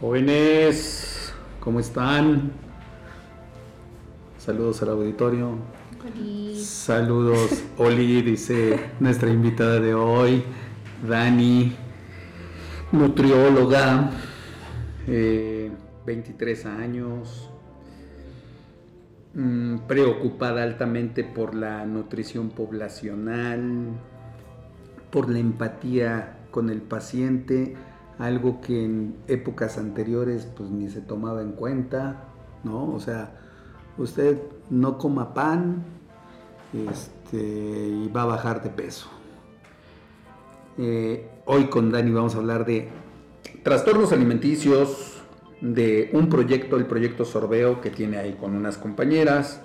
Jóvenes, ¿cómo están? Saludos al auditorio. Saludos, Oli, dice nuestra invitada de hoy, Dani, nutrióloga, 23 eh, años, mm, preocupada altamente por la nutrición poblacional, por la empatía con el paciente, algo que en épocas anteriores pues ni se tomaba en cuenta, ¿no? O sea, usted no coma pan este, y va a bajar de peso. Eh, hoy con Dani vamos a hablar de trastornos alimenticios, de un proyecto, el proyecto Sorbeo que tiene ahí con unas compañeras,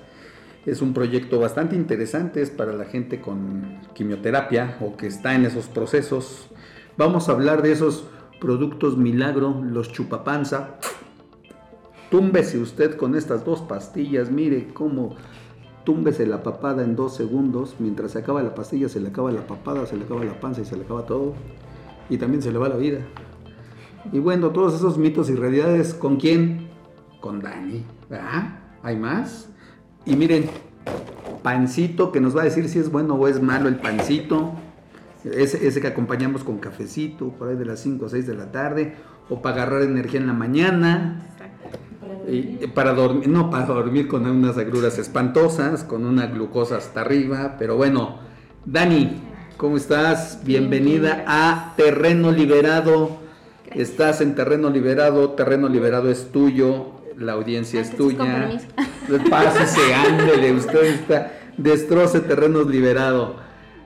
es un proyecto bastante interesante, es para la gente con quimioterapia o que está en esos procesos. Vamos a hablar de esos productos milagro, los chupapanza. Túmbese usted con estas dos pastillas, mire cómo túmbese la papada en dos segundos, mientras se acaba la pastilla, se le acaba la papada, se le acaba la panza y se le acaba todo. Y también se le va la vida. Y bueno, todos esos mitos y realidades, ¿con quién? Con Dani. ¿Verdad? ¿Hay más? Y miren, pancito que nos va a decir si es bueno o es malo el pancito. Ese, ese que acompañamos con cafecito, por ahí de las 5 o 6 de la tarde, o para agarrar energía en la mañana. Y, para dormir, no para dormir con unas agruras espantosas, con una glucosa hasta arriba, pero bueno, Dani, ¿cómo estás? Bienvenida a Terreno Liberado. Estás en Terreno Liberado, Terreno Liberado es tuyo, la audiencia es tuya. Pásese, ándele, usted está, destroce terrenos liberado.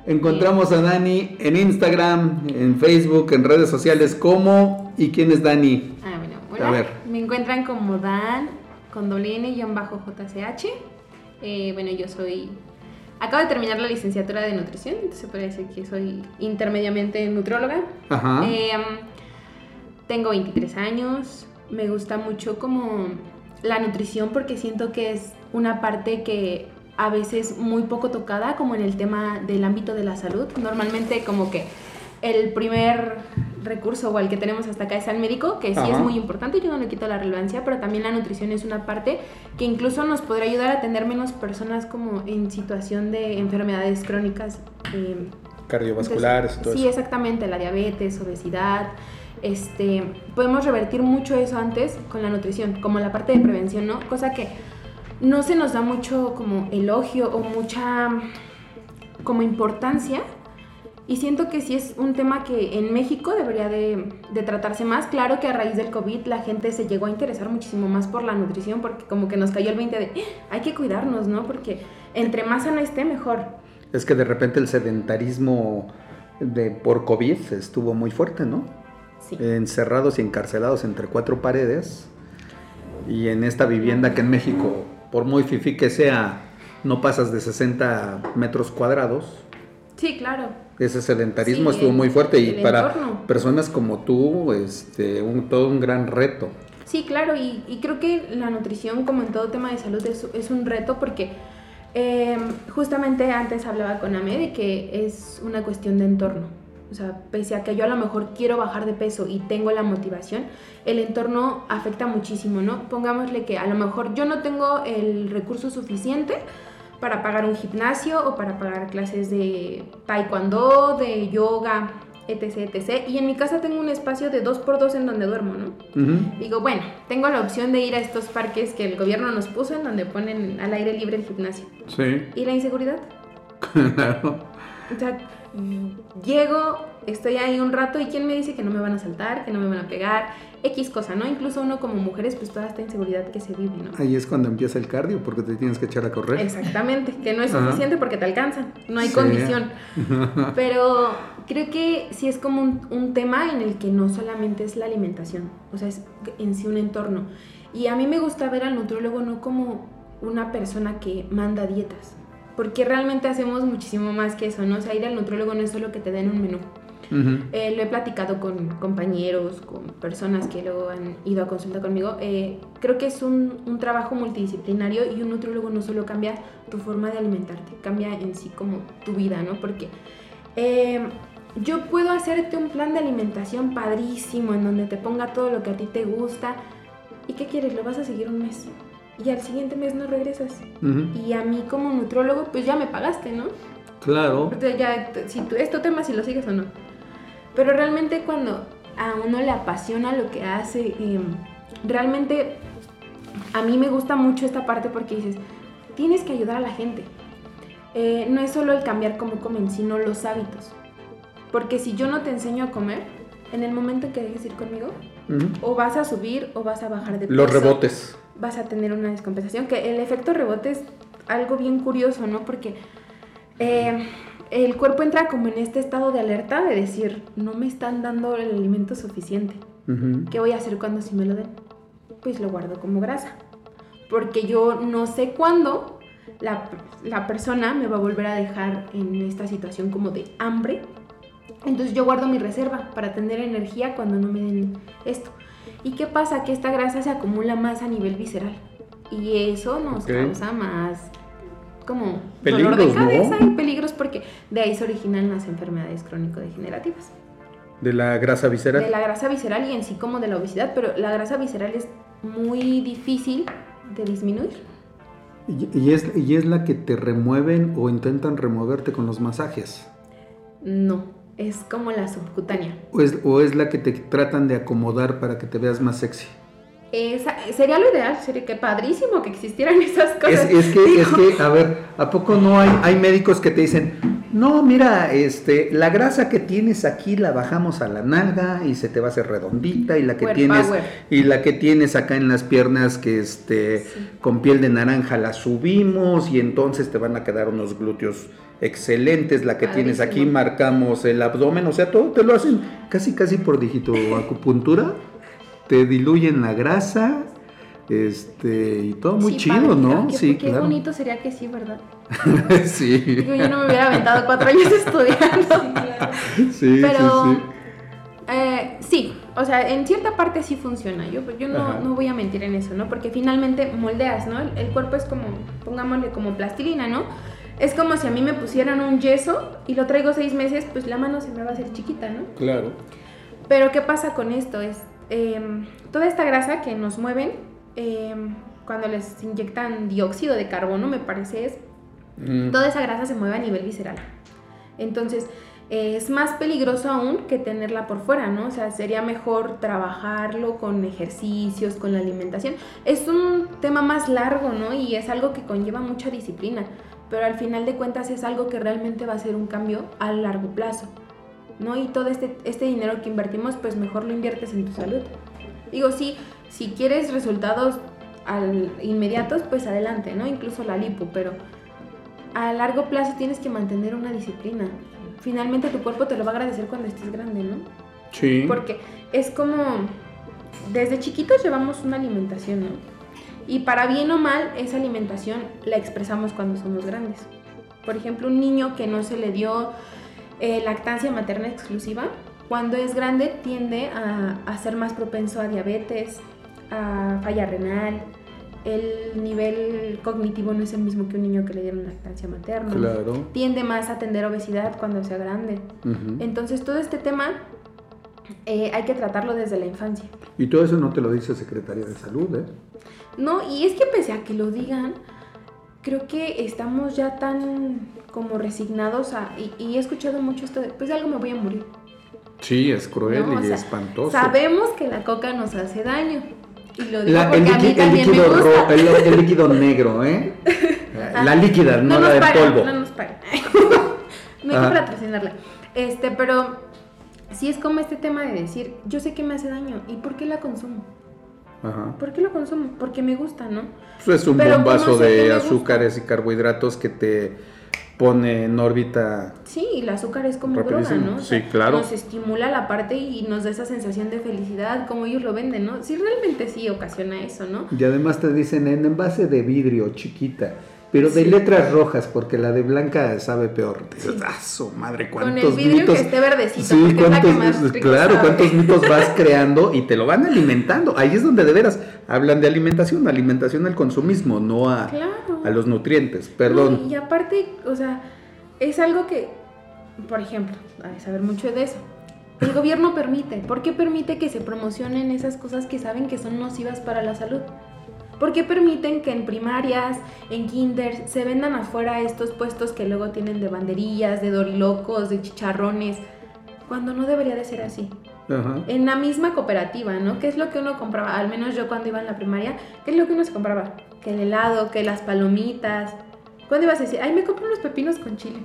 Encontramos a Dani en Instagram, en Facebook, en redes sociales. ¿Cómo y quién es Dani? Ah, bueno, a ver. Me encuentran como Dan, con bajo jch eh, bueno, yo soy. Acabo de terminar la licenciatura de nutrición, entonces se puede decir que soy intermediamente nutrióloga. Ajá. Eh, tengo 23 años, me gusta mucho como la nutrición porque siento que es una parte que a veces muy poco tocada como en el tema del ámbito de la salud. Normalmente como que el primer recurso o el que tenemos hasta acá es el médico, que sí es muy importante, yo no le quito la relevancia, pero también la nutrición es una parte que incluso nos podrá ayudar a tener menos personas como en situación de enfermedades crónicas. Eh, Cardiovasculares todo Sí, exactamente, la diabetes, obesidad, este, podemos revertir mucho eso antes con la nutrición, como la parte de prevención, ¿no? Cosa que no se nos da mucho como elogio o mucha como importancia. Y siento que sí es un tema que en México debería de, tratarse más. Claro que a raíz del COVID la gente se llegó a interesar muchísimo más por la nutrición porque como que nos cayó el 20 de ¡Ah! hay que cuidarnos, ¿no? Porque entre más sana esté, mejor. Es que de repente el sedentarismo de, por COVID estuvo muy fuerte, ¿no? encerrados y encarcelados entre cuatro paredes. Y en esta vivienda que en México, por muy fifi que sea, no pasas de 60 metros cuadrados. Sí, claro. Ese sedentarismo estuvo muy fuerte y para personas como tú, este, un, todo un gran reto. Sí, claro, y, creo que la nutrición, como en todo tema de salud, es, es un reto porque eh, justamente antes hablaba con Ame de que es una cuestión de entorno. O sea, pese a que yo a lo mejor quiero bajar de peso y tengo la motivación, el entorno afecta muchísimo, ¿no? Pongámosle que a lo mejor yo no tengo el recurso suficiente para pagar un gimnasio o para pagar clases de taekwondo, de yoga, etc, etc. Y en mi casa tengo un espacio de 2x2 en donde duermo, ¿no? Digo, bueno, tengo la opción de ir a estos parques que el gobierno nos puso en donde ponen al aire libre el gimnasio. Sí. ¿Y la inseguridad? Claro. O sea, llego estoy ahí un rato y quién me dice que no me van a saltar, que no me van a pegar, X cosa, ¿no? Incluso uno como mujeres, pues toda esta inseguridad que se vive, ¿no? Ahí es cuando empieza el cardio porque te tienes que echar a correr. Exactamente, que no es Ajá. suficiente porque te alcanzan, no hay Sí. condición. Pero creo que sí es como un, un tema en el que no solamente es la alimentación, o sea, es en sí un entorno. Y a mí me gusta ver al nutriólogo no como una persona que manda dietas, porque realmente hacemos muchísimo más que eso, ¿no? O sea, ir al nutriólogo no es solo que te den un menú. Eh, lo he platicado con compañeros, con personas que luego han ido a consulta conmigo. Eh, creo que es un, un trabajo multidisciplinario y un nutriólogo no solo cambia tu forma de alimentarte, cambia en sí como tu vida, ¿no? Porque eh, yo puedo hacerte un plan de alimentación padrísimo en donde te ponga todo lo que a ti te gusta. ¿Y qué quieres? Lo vas a seguir un mes. Y al siguiente mes no regresas. Ujú. Y a mí como nutriólogo, pues ya me pagaste, ¿no? Claro. Entonces ya, si tú, es tu tema si lo sigues o no. Pero realmente cuando a uno le apasiona lo que hace, eh, realmente a mí me gusta mucho esta parte porque dices, tienes que ayudar a la gente. Eh, no es solo el cambiar cómo comen, sino los hábitos. Porque si yo no te enseño a comer, en el momento en que dejes ir conmigo, Ujú. o vas a subir o vas a bajar de peso. Los rebotes. Vas a tener una descompensación, que el efecto rebote es algo bien curioso, ¿no? Porque eh, el cuerpo entra como en este estado de alerta de decir, no me están dando el alimento suficiente. Ujú. ¿Qué voy a hacer cuando sí me lo den? Pues lo guardo como grasa. Porque yo no sé cuándo la, la persona me va a volver a dejar en esta situación como de hambre. Entonces yo guardo mi reserva para tener energía cuando no me den esto. ¿Y qué pasa? Que esta grasa se acumula más a nivel visceral. Y eso nos causa más como dolor Peligros, de ¿no? cabeza y peligros porque de ahí se originan las enfermedades crónico-degenerativas De la grasa visceral. de la grasa visceral y en sí como de la obesidad, pero la grasa visceral es muy difícil de disminuir. Y, y es, y es la que te remueven o intentan removerte con los masajes. No, es como la subcutánea. O es, o es la que te tratan de acomodar para que te veas más sexy. Esa, sería lo ideal, sería que padrísimo que existieran esas Es, cosas. es que, es que, a ver, ¿a poco no hay, hay médicos que te dicen, no, mira, este, la grasa que tienes aquí la bajamos a la nalga y se te va a hacer redondita y la que Power tienes power. y la que tienes acá en las piernas que este Sí. con piel de naranja la subimos y entonces te van a quedar unos glúteos excelentes, la que tienes aquí marcamos el abdomen, o sea, todo te lo hacen casi casi por dígito acupuntura, te diluyen la grasa, este, y todo muy sí, chido, padre. ¿no? Qué- sí, Qué claro. bonito sería que sí, ¿verdad? sí. Digo, yo no me hubiera aventado cuatro años estudiando. Sí, Pero sí, sí. eh, sí, o sea, en cierta parte sí funciona. Yo, yo no, no voy a mentir en eso, ¿no? Porque finalmente moldeas, ¿no? El, el cuerpo es como, pongámosle como plastilina, ¿no? Es como si a mí me pusieran un yeso y lo traigo seis meses, pues la mano se me va a hacer chiquita, ¿no? Claro. Pero ¿qué pasa con esto? Es em, toda esta grasa que nos mueven em, cuando les inyectan dióxido de carbono, me parece es Mm, toda esa grasa se mueve a nivel visceral. Entonces, eh, es más peligroso aún que tenerla por fuera, ¿no? O sea, sería mejor trabajarlo con ejercicios, con la alimentación. Es un tema más largo, ¿no? Y es algo que conlleva mucha disciplina, pero al final de cuentas es algo que realmente va a ser un cambio a largo plazo, ¿no? Y todo este, este dinero que invertimos, pues mejor lo inviertes en tu salud. Digo, sí, si quieres resultados al, inmediatos, pues adelante, ¿no? Incluso la lipo, pero a largo plazo tienes que mantener una disciplina. Finalmente tu cuerpo te lo va a agradecer cuando estés grande, ¿no? Sí. Porque es como, desde chiquitos llevamos una alimentación, ¿no? Y para bien o mal, esa alimentación la expresamos cuando somos grandes. Por ejemplo, un niño que no se le dio eh, lactancia materna exclusiva, cuando es grande tiende a, a ser más propenso a diabetes, a falla renal. El nivel cognitivo no es el mismo que un niño que le dieron lactancia materna. Claro. Tiende más a tener obesidad cuando sea grande. Entonces todo este tema eh, hay que tratarlo desde la infancia. Y todo eso no te lo dice Secretaría de Salud, ¿eh? No, y es que pese a que lo digan, creo que estamos ya tan como resignados a... Y, y he escuchado mucho esto de, pues de algo me voy a morir. Sí, es cruel No, y sea, espantoso. Sabemos que la coca nos hace daño. Y lo digo La- porque el, a mí el también me líquido gusta. ro- el, el líquido negro, ¿eh? La líquida, no, la nos de pagan, polvo. No nos pagan. no hay que patrocinarla. Este, pero sí es como este tema de decir, yo sé que me hace daño, ¿y por qué la consumo? Ajá. ¿Por qué lo consumo? Porque me gusta, ¿no? Pues es un Pero bombazo ¿cómo sé que de azúcares y carbohidratos que te pone en órbita. Sí, y el azúcar es como droga. ¿no? O Sí, claro. Nos estimula la parte y nos da esa sensación de felicidad, como ellos lo venden, ¿no? Sí, realmente sí ocasiona eso, ¿no? Y además te dicen en envase de vidrio, chiquita. Pero de Sí. letras rojas, porque la de blanca sabe peor. Sí. ah, su madre, Con cuántos el vidrio mitos. que esté verdecito, Sí, cuántos, más claro, sabe. cuántos mitos vas creando y te lo van alimentando. Ahí es donde de veras hablan de alimentación, alimentación al consumismo, no a, Claro. a los nutrientes. Perdón. No, y aparte, o sea, es algo que, por ejemplo, hay que saber mucho de eso. El gobierno permite. ¿Por qué permite que se promocionen esas cosas que saben que son nocivas para la salud? ¿Por qué permiten que en primarias, en kinder, se vendan afuera estos puestos que luego tienen de banderillas, de dorilocos, de chicharrones? Cuando no debería de ser así. Ajá. En la misma cooperativa, ¿no? ¿Qué es lo que uno compraba? Al menos yo cuando iba en la primaria, ¿qué es lo que uno se compraba? Que el helado, que las palomitas. ¿Cuándo ibas a decir, ay, me compro unos pepinos con chile?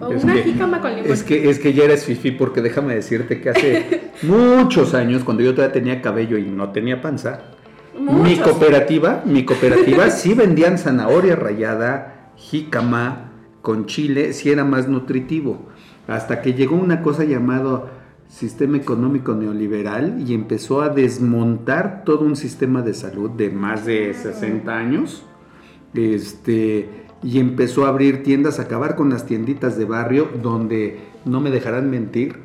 O Es una que- jícama con limón. Es que, es que ya eres fifi porque déjame decirte que hace muchos años, cuando yo todavía tenía cabello y no tenía panza, mi cooperativa, mi cooperativa sí vendían zanahoria rallada, jícama, con chile, sí era más nutritivo. Hasta que llegó una cosa llamado sistema económico neoliberal y empezó a desmontar todo un sistema de salud de más de 60 años. Este, y empezó a abrir tiendas, a acabar con las tienditas de barrio, donde no me dejarán mentir,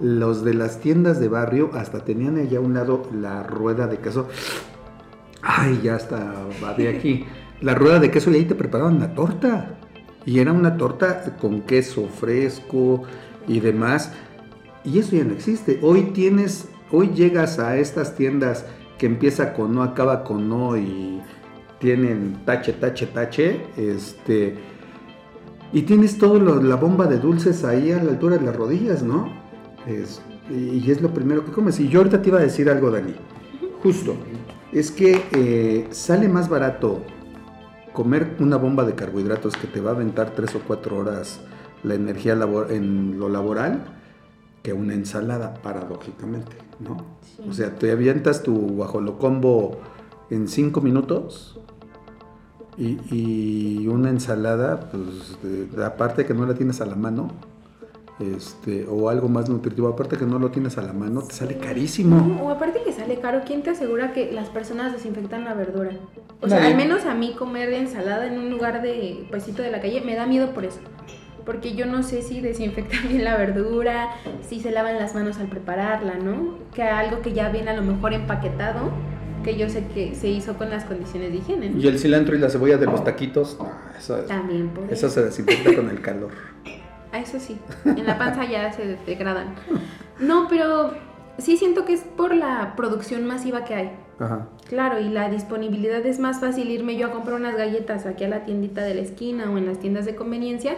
los de las tiendas de barrio hasta tenían allá a un lado la rueda de queso. Ay, ya está, de aquí. La rueda de queso y ahí te preparaban la torta. Y era una torta con queso fresco y demás. Y eso ya no existe. Hoy tienes, hoy llegas a estas tiendas que empieza con no, acaba con no y tienen tache, tache, tache, este, y tienes todo la bomba de dulces ahí a la altura de las rodillas, ¿no? Es- y es lo primero que comes. Y yo ahorita te iba a decir algo, Dani. Justo, es que eh, sale más barato comer una bomba de carbohidratos que te va a aventar tres o cuatro horas la energía labor- en lo laboral que una ensalada, paradójicamente, ¿no? Sí. O sea, te avientas tu guajolocombo en cinco minutos y, y una ensalada, pues de- aparte que no la tienes a la mano, este, o algo más nutritivo, aparte que no lo tienes a la mano, te sale carísimo. O aparte sale caro, ¿quién te asegura que las personas desinfectan la verdura? O sea, al menos a mí comer ensalada en un lugar de puestito de la calle me da miedo por eso. Porque yo no sé si desinfectan bien la verdura, si se lavan las manos al prepararla, ¿no? Que algo que ya viene a lo mejor empaquetado, que yo sé que se hizo con las condiciones de higiene. ¿no? Y el cilantro y la cebolla de los taquitos, no, eso, También por eso eso. se desinfecta con el calor. Ah, eso sí, en la panza ya se degradan. No, pero sí siento que es por la producción masiva que hay. Ajá. Claro, y la disponibilidad es más fácil irme yo a comprar unas galletas aquí a la tiendita de la esquina o en las tiendas de conveniencia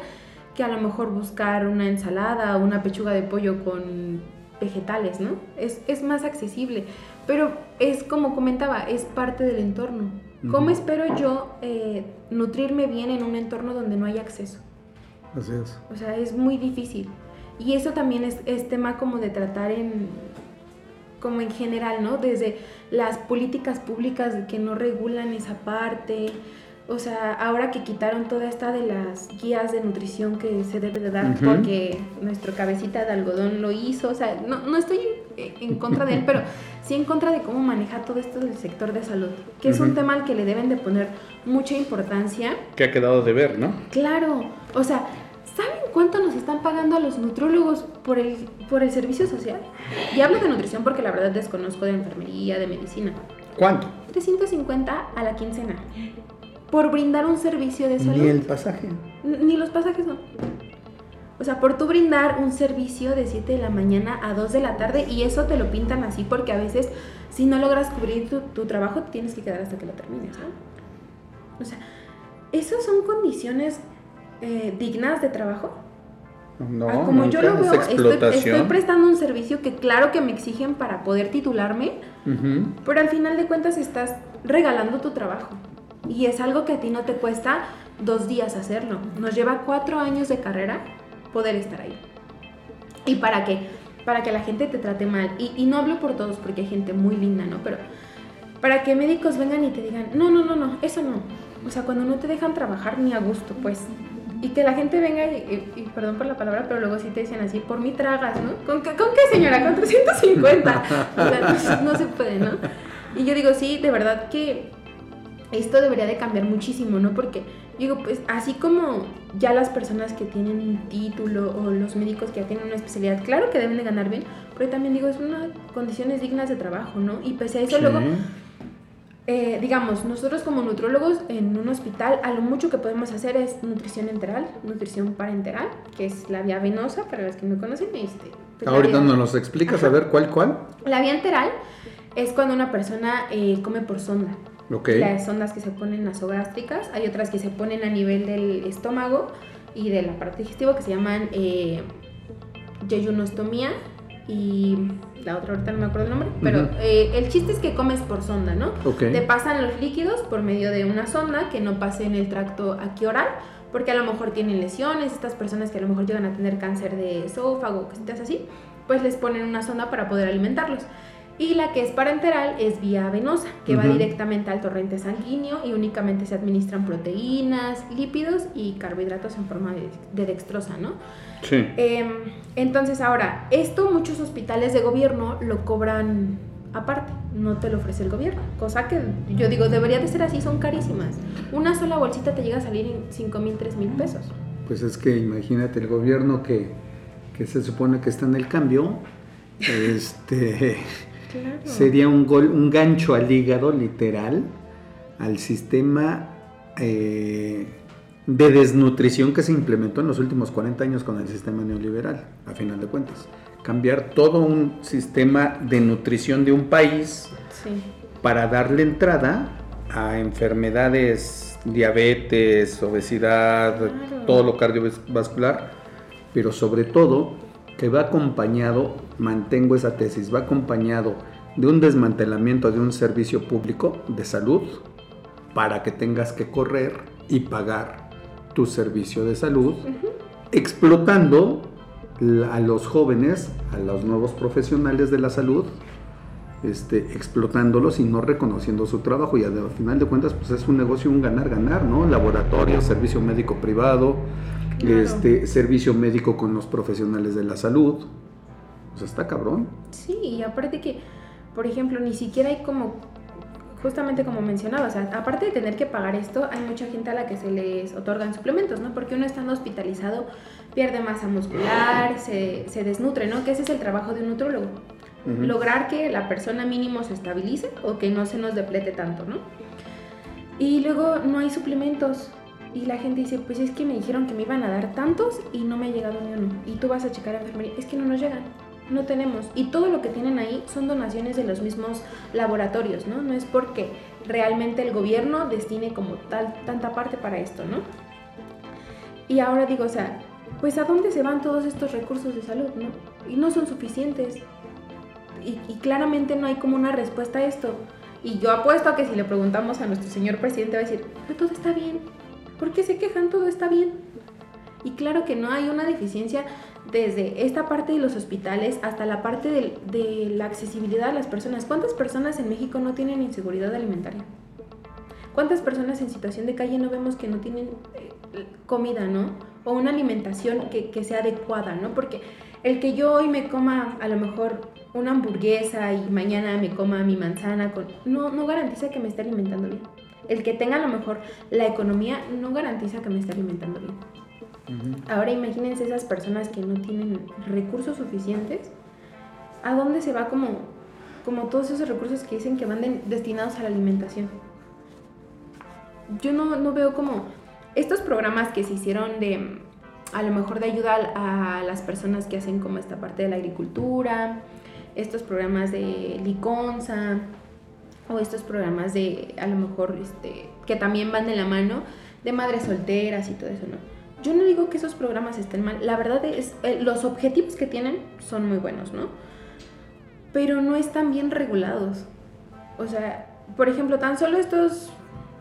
que a lo mejor buscar una ensalada o una pechuga de pollo con vegetales, ¿no? Es, es más accesible, pero es como comentaba, es parte del entorno. ¿Cómo Ujú. espero yo eh, nutrirme bien en un entorno donde no hay acceso? Así es. O sea, es muy difícil. Y eso también es, es tema como de tratar en, como en general, ¿no? Desde las políticas públicas que no regulan esa parte. O sea, ahora que quitaron toda esta de las guías de nutrición que se debe de dar Ujú. porque nuestro cabecita de algodón lo hizo. O sea, no, no estoy en, en contra de él, pero sí en contra de cómo maneja todo esto del sector de salud. Que es un tema al que le deben de poner mucha importancia. Que ha quedado de ver, ¿no? Claro, o sea, ¿saben cuánto nos están pagando a los nutrólogos por el, por el servicio social? Y hablo de nutrición porque la verdad desconozco de enfermería, de medicina. ¿Cuánto? 350 a la quincena. Por brindar un servicio de salud. Ni el pasaje. N- Ni los pasajes no. O sea, por tú brindar un servicio de 7 de la mañana a 2 de la tarde y eso te lo pintan así porque a veces si no logras cubrir tu, tu trabajo te tienes que quedar hasta que lo termines, ¿no? O sea, ¿esas son condiciones eh, dignas de trabajo? No, Ah, como yo lo veo, es estoy, estoy prestando un servicio que claro que me exigen para poder titularme, Ujú. pero al final de cuentas estás regalando tu trabajo. Y es algo que a ti no te cuesta dos días hacerlo. Nos lleva cuatro años de carrera poder estar ahí. ¿Y para qué? para que la gente te trate mal. Y, y no hablo por todos porque hay gente muy linda, ¿no? Pero para que médicos vengan y te digan, no, no, no, no, eso no. O sea, cuando no te dejan trabajar ni a gusto, pues. Y que la gente venga y, y- y perdón por la palabra, pero luego sí te dicen así, por mí tragas, ¿no? ¿Con qué, con qué señora? Con 350. O sea, no, no se puede, ¿no? Y yo digo, sí, de verdad que esto debería de cambiar muchísimo, ¿no? Porque digo, pues así como ya las personas que tienen un título o los médicos que ya tienen una especialidad, claro que deben de ganar bien, pero también digo, es una condiciones dignas de trabajo, ¿no? Y pese a eso Sí. luego eh, digamos, nosotros como nutrólogos en un hospital, a lo mucho que podemos hacer es nutrición enteral, nutrición parenteral, que es la vía venosa, para los que no conocen. Este, pues, Ahorita vía- nos explicas, a ver cuál, cuál. La vía enteral es cuando una persona eh, come por sonda. Ok. Las sondas que se ponen nasogástricas, hay otras que se ponen a nivel del estómago y del aparato digestivo que se llaman eh, yeyunostomía y la otra ahorita no me acuerdo el nombre, pero eh, el chiste es que comes por sonda, ¿no? Ok. Te pasan los líquidos por medio de una sonda que no pase en el tracto aquí oral, porque a lo mejor tienen lesiones, estas personas que a lo mejor llegan a tener cáncer de esófago, cositas así, pues les ponen una sonda para poder alimentarlos. Y la que es parenteral es vía venosa, que va directamente al torrente sanguíneo y únicamente se administran proteínas, lípidos y carbohidratos en forma de, de dextrosa, ¿no? Sí. Em, entonces ahora, esto muchos hospitales de gobierno lo cobran aparte, no te lo ofrece el gobierno, cosa que yo digo, debería de ser así, son carísimas. Una sola bolsita te llega a salir en 5 mil, 3 mil pesos. Pues es que imagínate el gobierno que, que se supone que está en el cambio, este Claro. sería un gol, un gancho al hígado literal al sistema eh, de desnutrición que se implementó en los últimos 40 años con el sistema neoliberal, a final de cuentas. Cambiar todo un sistema de nutrición de un país Sí. para darle entrada a enfermedades, diabetes, obesidad, Claro. todo lo cardiovascular, pero sobre todo que va acompañado, mantengo esa tesis, va acompañado de un desmantelamiento de un servicio público de salud para que tengas que correr y pagar tu servicio de salud, explotando a los jóvenes, a los nuevos profesionales de la salud, este, explotándolos y no reconociendo su trabajo. Y al final de cuentas, pues es un negocio, un ganar-ganar, ¿no? Laboratorio, servicio médico privado, Claro. este, servicio médico con los profesionales de la salud. Pues está cabrón. Sí, y aparte que, por ejemplo, ni siquiera hay como, justamente como mencionaba, o sea, aparte de tener que pagar esto, hay mucha gente a la que se les otorgan suplementos, ¿no? Porque uno estando hospitalizado pierde masa muscular, se, se desnutre, ¿no? Que ese es el trabajo de un nutrólogo. Lograr que la persona mínimo se estabilice o que no se nos deplete tanto, ¿no? Y luego no hay suplementos. Y la gente dice, pues es que me dijeron que me iban a dar tantos y no me ha llegado ni uno. Y tú vas a checar a enfermería, es que no nos llegan, no tenemos. Y todo lo que tienen ahí son donaciones de los mismos laboratorios, ¿no? No es porque realmente el gobierno destine como tal, tanta parte para esto, ¿no? Y ahora digo, o sea, pues a dónde se van todos estos recursos de salud, ¿no? Y no son suficientes. Y, y claramente no hay como una respuesta a esto. Y yo apuesto a que si le preguntamos a nuestro señor presidente va a decir, pero todo está bien. ¿Por qué se quejan? Todo está bien. Y claro que no hay una deficiencia desde esta parte de los hospitales hasta la parte de, la accesibilidad a las personas. ¿Cuántas personas en México no tienen inseguridad alimentaria? ¿Cuántas personas en situación de calle no vemos que no tienen eh, comida, ¿no? O una alimentación que, sea adecuada, ¿no? Porque el que yo hoy me coma a lo mejor una hamburguesa y mañana me coma mi manzana, no, no garantiza que me esté alimentando bien. El que tenga a lo mejor la economía no garantiza que me esté alimentando bien. Ahora imagínense esas personas que no tienen recursos suficientes. ¿A dónde se va como, como todos esos recursos que dicen que van de- destinados a la alimentación? Yo no, no veo como estos programas que se hicieron de, a lo mejor de ayuda a, a las personas que hacen como esta parte de la agricultura, estos programas de liconza, o estos programas de, a lo mejor, este, que también van de la mano, de madres solteras y todo eso, ¿no? Yo no digo que esos programas estén mal, la verdad es, eh, los objetivos que tienen son muy buenos, ¿no? Pero no están bien regulados. O sea, por ejemplo, tan solo estos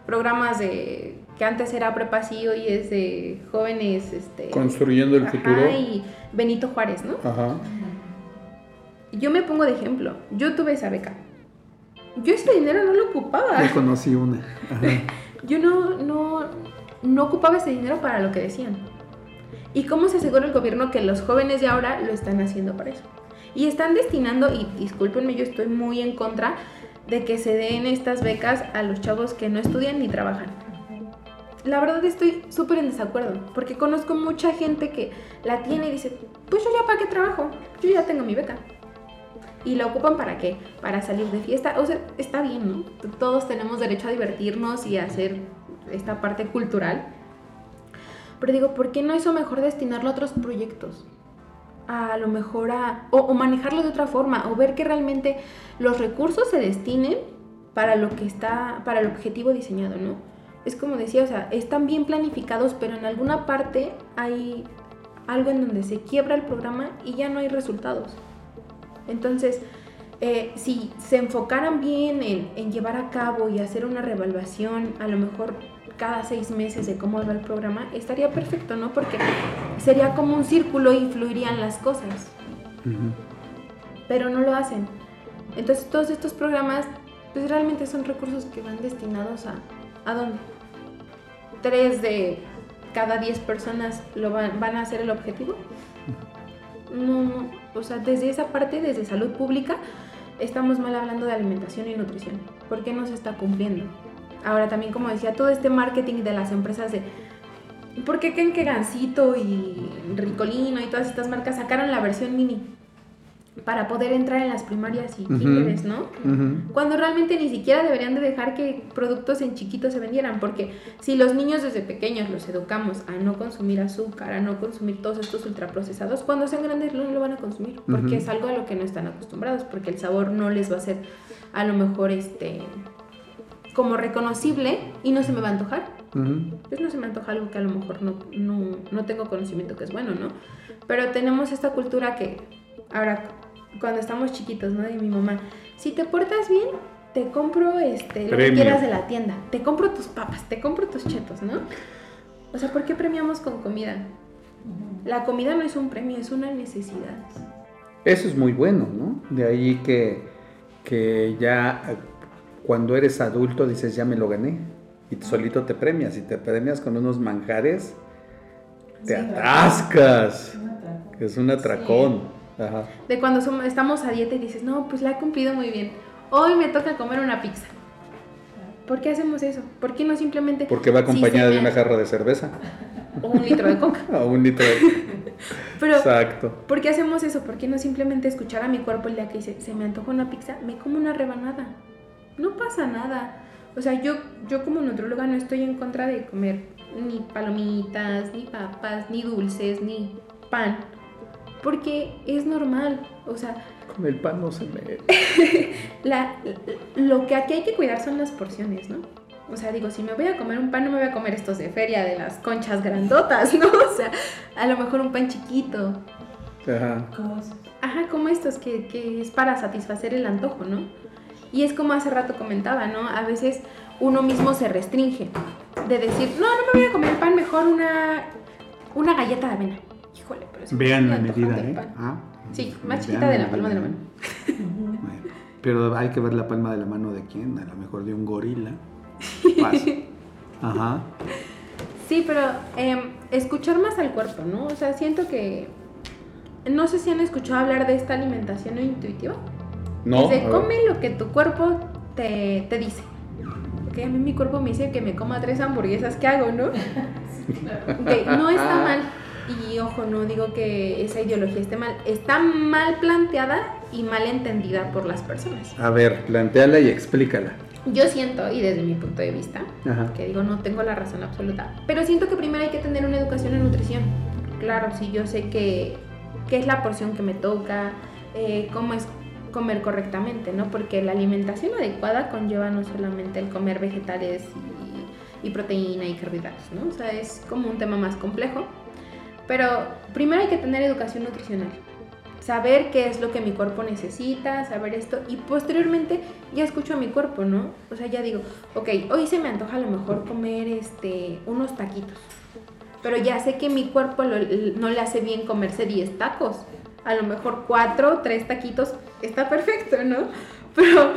programas de que antes era prepa sí, hoy es de jóvenes, este... Construyendo el ajá, futuro. y Benito Juárez, ¿no? Ajá. yo me pongo de ejemplo. Yo tuve esa beca. Yo ese dinero no lo ocupaba. Yo conocí una. Ajá. Yo no, no, no ocupaba ese dinero para lo que decían. ¿Y cómo se asegura el gobierno que los jóvenes de ahora lo están haciendo para eso? Y están destinando, y discúlpenme, yo estoy muy en contra de que se den estas becas a los chavos que no estudian ni trabajan. La verdad estoy súper en desacuerdo, porque conozco mucha gente que la tiene y dice, pues yo ya para qué trabajo, yo ya tengo mi beca. ¿Y la ocupan para qué? Para salir de fiesta. O sea, está bien, ¿no? Todos tenemos derecho a divertirnos y a hacer esta parte cultural. Pero digo, ¿por qué no eso mejor destinarlo a otros proyectos? A lo mejor a... O, o manejarlo de otra forma, o ver que realmente los recursos se destinen para lo que está, para el objetivo diseñado, ¿no? Es como decía, o sea, están bien planificados, pero en alguna parte hay algo en donde se quiebra el programa y ya no hay resultados. Entonces, eh, si se enfocaran bien en, en llevar a cabo y hacer una reevaluación, a lo mejor cada seis meses de cómo va el programa, estaría perfecto, ¿no? Porque sería como un círculo y fluirían las cosas, pero no lo hacen. Entonces todos estos programas, pues realmente son recursos que van destinados a, ¿a dónde? Tres de cada diez personas lo van, van a hacer el objetivo. No, no, o sea, desde esa parte, desde salud pública, estamos mal hablando de alimentación y nutrición. ¿Por qué no se está cumpliendo? Ahora también, como decía, todo este marketing de las empresas de... ¿Por qué creen que Gansito y Ricolino y todas estas marcas sacaron la versión mini? Para poder entrar en las primarias y kinderes, ¿no? Cuando realmente ni siquiera deberían de dejar que productos en chiquitos se vendieran, porque si los niños desde pequeños los educamos a no consumir azúcar, a no consumir todos estos ultraprocesados, cuando sean grandes no lo van a consumir, porque es algo a lo que no están acostumbrados, porque el sabor no les va a ser a lo mejor este como reconocible y no se me va a antojar. Pues no se me antoja algo que a lo mejor no, no, no tengo conocimiento que es bueno, ¿no? Pero tenemos esta cultura que, ahora, cuando estamos chiquitos, ¿no? De mi mamá, si te portas bien, te compro este, lo que quieras de la tienda, te compro tus papas, te compro tus chetos, ¿no? O sea, ¿por qué premiamos con comida? La comida no es un premio, es una necesidad. Eso es muy bueno, ¿no? De ahí que, que ya cuando eres adulto dices, ya me lo gané. Y solito te premias. Y te premias con unos manjares, te Sí, atascas. Es un atracón. Ajá. De cuando somos- estamos a dieta y dices, no, pues la he cumplido muy bien. Hoy me toca comer una pizza. ¿Por qué hacemos eso? ¿Por qué no simplemente... Porque va acompañada de una jarra de cerveza. O un litro de coca. A un litro de... Pero, Exacto. ¿por qué hacemos eso? ¿Por qué no simplemente escuchar a mi cuerpo el día que dice, se me antoja una pizza, me como una rebanada? No pasa nada. O sea, yo, yo como nutróloga no estoy en contra de comer ni palomitas, ni papas, ni dulces, ni pan. Porque es normal. O sea, Con el pan no se me... la, lo que aquí hay que cuidar son las porciones, ¿no? O sea, digo, si me voy a comer un pan, no me voy a comer estos de feria, de las conchas grandotas, ¿no? O sea, a lo mejor un pan chiquito. Ajá. Ajá, como estos, que, que es para satisfacer el antojo, ¿no? Y es como hace rato comentaba, ¿no? A veces uno mismo se restringe de decir, no, no me voy a comer el pan, mejor una, una galleta de avena. Híjole, pero Vean la medida, ¿eh? Ah, Sí, más chiquita de la palma de la mano. Bueno, Pero hay que ver la palma de la mano de quién, a lo mejor de un gorila. Ajá. Sí, pero em, escuchar más al cuerpo, ¿no? O sea, siento que... No sé si han escuchado hablar de esta alimentación no intuitiva. No. Es de a ver. come lo que tu cuerpo te, te dice. Ok, a mí mi cuerpo me dice que me coma tres hamburguesas, ¿qué hago, no? Ok, no está mal. Y ojo, no digo que esa ideología esté mal. Está mal planteada y mal entendida por las personas. A ver, planteala y explícala. Yo siento, y desde mi punto de vista, Ajá. que digo, no tengo la razón absoluta, pero siento que primero hay que tener una educación en nutrición. Claro, si yo sé que qué es la porción que me toca, eh, cómo es comer correctamente, ¿no? Porque la alimentación adecuada conlleva no solamente el comer vegetales y, y proteína y carbohidratos, ¿no? O sea, es como un tema más complejo. Pero primero hay que tener educación nutricional. Saber qué es lo que mi cuerpo necesita, saber esto. Y posteriormente ya escucho a mi cuerpo, ¿no? O sea, ya digo, ok, hoy se me antoja a lo mejor comer este, unos taquitos. Pero ya sé que mi cuerpo lo- no le hace bien comerse 10 tacos. a lo mejor cuatro, tres taquitos, está perfecto, ¿no? Pero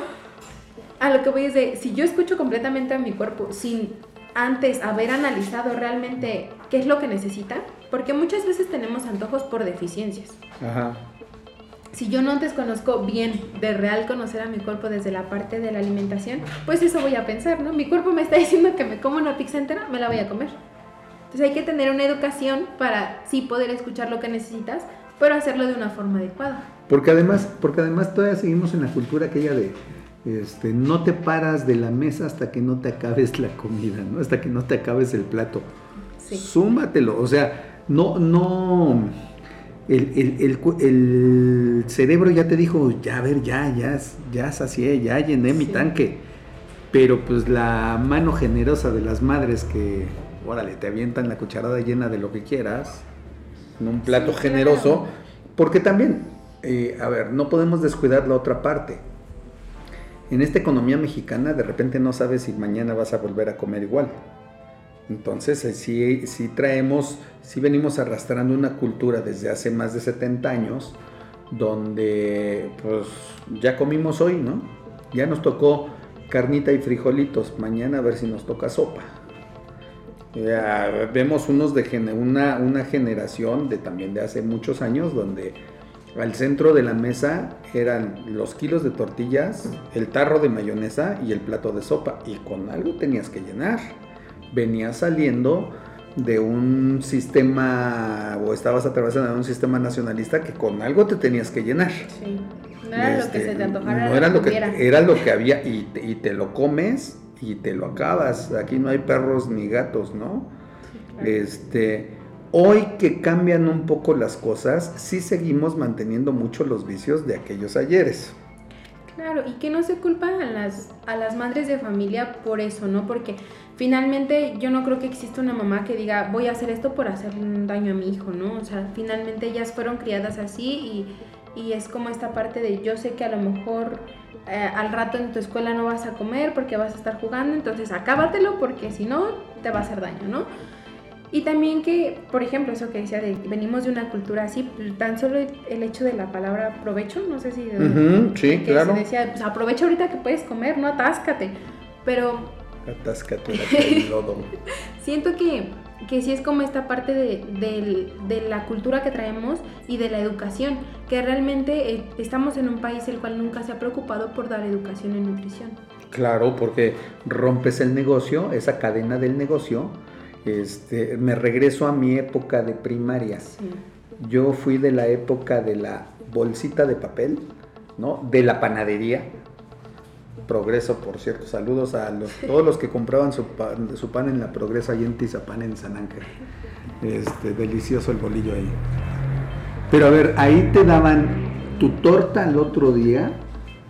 a lo que voy es de, si yo escucho completamente a mi cuerpo sin antes haber analizado realmente qué es lo que necesita, porque muchas veces tenemos antojos por deficiencias. Ajá. Si yo no antes conozco bien, de real conocer a mi cuerpo desde la parte de la alimentación, pues eso voy a pensar, ¿no? Mi cuerpo me está diciendo que me como una pizza entera, me la voy a comer. Entonces hay que tener una educación para sí poder escuchar lo que necesitas, pero hacerlo de una forma adecuada. Porque además, porque además todavía seguimos en la cultura aquella de este, no te paras de la mesa hasta que no te acabes la comida, ¿no? Hasta que no te acabes el plato. Sí. Zúmbatelo, o sea, no, no. El, el- el el cerebro ya te dijo, ya a ver, ya, ya, ya sacié, ya llené mi Sí. tanque. Pero pues la mano generosa de las madres que, órale, te avientan la cucharada llena de lo que quieras, en un plato Sí, generoso, claro. porque también, eh, a ver, no podemos descuidar la otra parte. En esta economía mexicana de repente no sabes si mañana vas a volver a comer igual. Entonces, eh, sí, traemos, sí venimos arrastrando una cultura desde hace más de 70 años, donde pues ya comimos hoy, ¿no? Ya nos tocó carnita y frijolitos, mañana a ver si nos toca sopa. Ya vemos unos de una, una generación de también de hace muchos años donde al centro de la mesa eran los kilos de tortillas, el tarro de mayonesa y el plato de sopa. Y con algo tenías que llenar. Venías saliendo de un sistema o estabas atravesando un sistema nacionalista que con algo te tenías que llenar. Sí. No era lo que Este, se te antojara. no era lo que hubiera. era lo que había y te, y te lo comes y te lo acabas. Aquí no hay perros ni gatos, ¿no? Sí, claro. Este, hoy que cambian un poco las cosas, sí seguimos manteniendo mucho los vicios de aquellos ayeres. Claro, y que no se culpa a las, a las madres de familia por eso, ¿no? Porque finalmente yo no creo que exista una mamá que diga, voy a hacer esto por hacerle un daño a mi hijo, ¿no? O sea, finalmente ellas fueron criadas así y, y es como esta parte de yo sé que a lo mejor eh, al rato en tu escuela no vas a comer porque vas a estar jugando, entonces acábatelo porque si no te va a hacer daño, ¿no? Y también que, por ejemplo, eso que decía de venimos de una cultura así, tan solo el hecho de la palabra provecho, no sé si de sí, que claro. se decía, pues aprovecha ahorita que puedes comer, no atáscate. Pero Atáscate el lodo. siento que, que sí es como esta parte de, del- de la cultura que traemos y de la educación, que realmente eh, estamos en un país el cual nunca se ha preocupado por dar educación en nutrición. Claro, porque rompes el negocio, esa cadena del negocio. Este, me regreso a mi época de primaria. Sí. Yo fui de la época de la bolsita de papel, ¿no? De la panadería. Progreso, por cierto. Saludos a los- todos los que compraban su pan, su pan en la Progreso ahí en Tizapán, en San Ángel. Este, delicioso el bolillo ahí. Pero a ver, ahí te daban tu torta al otro día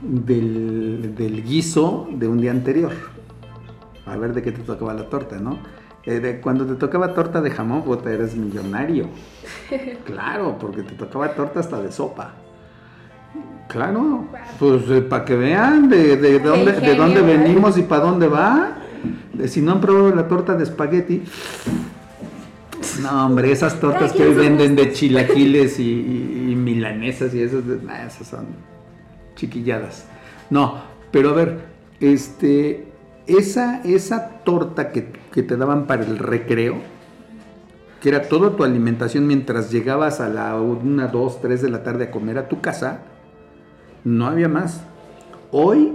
del, del guiso de un día anterior. A ver de qué te tocaba la torta, ¿no? Eh, de- cuando te tocaba torta de jamón, puta, eres millonario. Claro, porque te tocaba torta hasta de sopa. Claro, pues para que vean de, de dónde, de dónde ¿verdad? venimos y para dónde va. De- si no han probado la torta de espagueti, no, hombre, esas tortas que hoy venden de chilaquiles y, y- y milanesas y esas, nah, esas son chiquilladas. No, pero a ver, este, esa, esa torta que, que te daban para el recreo, que era toda tu alimentación mientras llegabas a la 1, 2, 3 de la tarde a comer a tu casa, no había más. Hoy,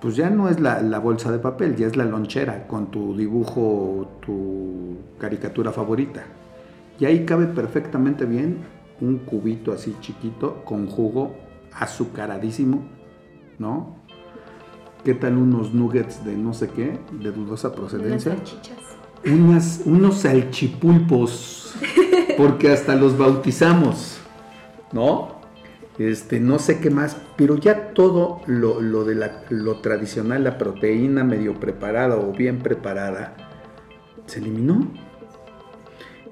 pues ya no es la, la bolsa de papel, ya es la lonchera con tu dibujo, tu caricatura favorita. Y ahí cabe perfectamente bien un cubito así chiquito con jugo azucaradísimo, ¿no? ¿Qué tal unos nuggets de no sé qué, de dudosa Unas procedencia? salchichas. Unas, unos salchipulpos, porque hasta los bautizamos, ¿no? Este, no sé qué más, pero ya todo lo, lo de lo tradicional, la proteína medio preparada o bien preparada, se eliminó.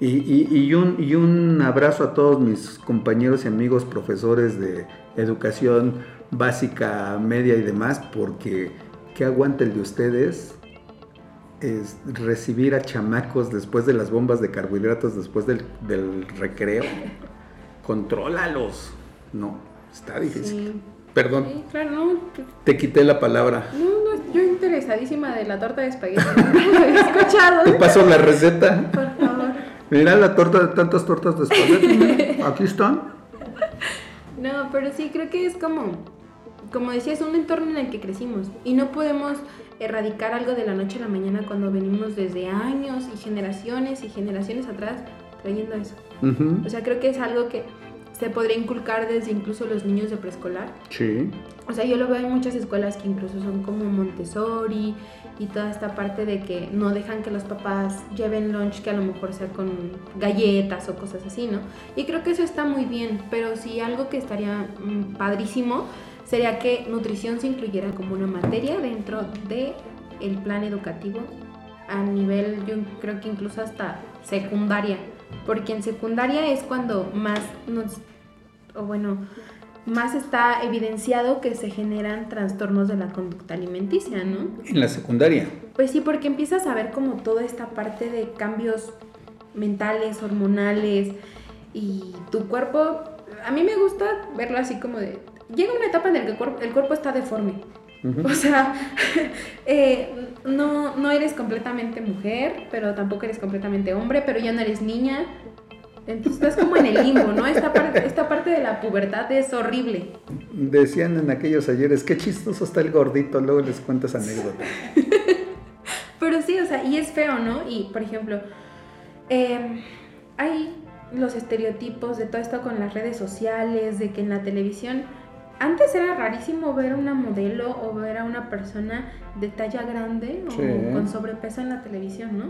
Y, y- un, y un abrazo a todos mis compañeros y amigos profesores de educación básica, media y demás, porque qué aguanta el de ustedes es recibir a chamacos después de las bombas de carbohidratos, después del, del recreo, contrólalos. No, está difícil. Sí. Perdón, Sí, claro, no. te quité la palabra. No, no, yo interesadísima de la torta de espagueti. No escuchado. Te paso la receta. Por favor. Mira la torta de tantas tortas de espagueti. Aquí están. No, pero sí, creo que es como, como decías, un entorno en el que crecimos. Y no podemos erradicar algo de la noche a la mañana cuando venimos desde años y generaciones y generaciones atrás trayendo eso. O sea, creo que es algo que se podría inculcar desde incluso los niños de preescolar. Sí. O sea, yo lo veo en muchas escuelas que incluso son como Montessori y toda esta parte de que no dejan que los papás lleven lunch que a lo mejor sea con galletas o cosas así, ¿no? Y creo que eso está muy bien, pero sí algo que estaría mm, padrísimo sería que nutrición se incluyera como una materia dentro de el plan educativo a nivel, yo creo que incluso hasta secundaria, porque en secundaria es cuando más nos, o bueno, más está evidenciado que se generan trastornos de la conducta alimenticia, ¿no? En la secundaria. Pues sí, porque empiezas a ver como toda esta parte de cambios mentales, hormonales y tu cuerpo, a mí me gusta verlo así como de, llega una etapa en la que el cuerpo, el cuerpo está deforme. O sea, eh, no, no eres completamente mujer, pero tampoco eres completamente hombre, pero ya no eres niña. Entonces estás como en el limbo, ¿no? Esta parte, esta parte de la pubertad es horrible. Decían en aquellos ayeres, qué chistoso está el gordito, luego les cuentas anécdota. Pero sí, o sea, y es feo, ¿no? Y, por ejemplo, eh, hay los estereotipos de todo esto con las redes sociales, de que en la televisión, antes era rarísimo ver a una modelo o ver a una persona de talla grande o Sí. con sobrepeso en la televisión, ¿no?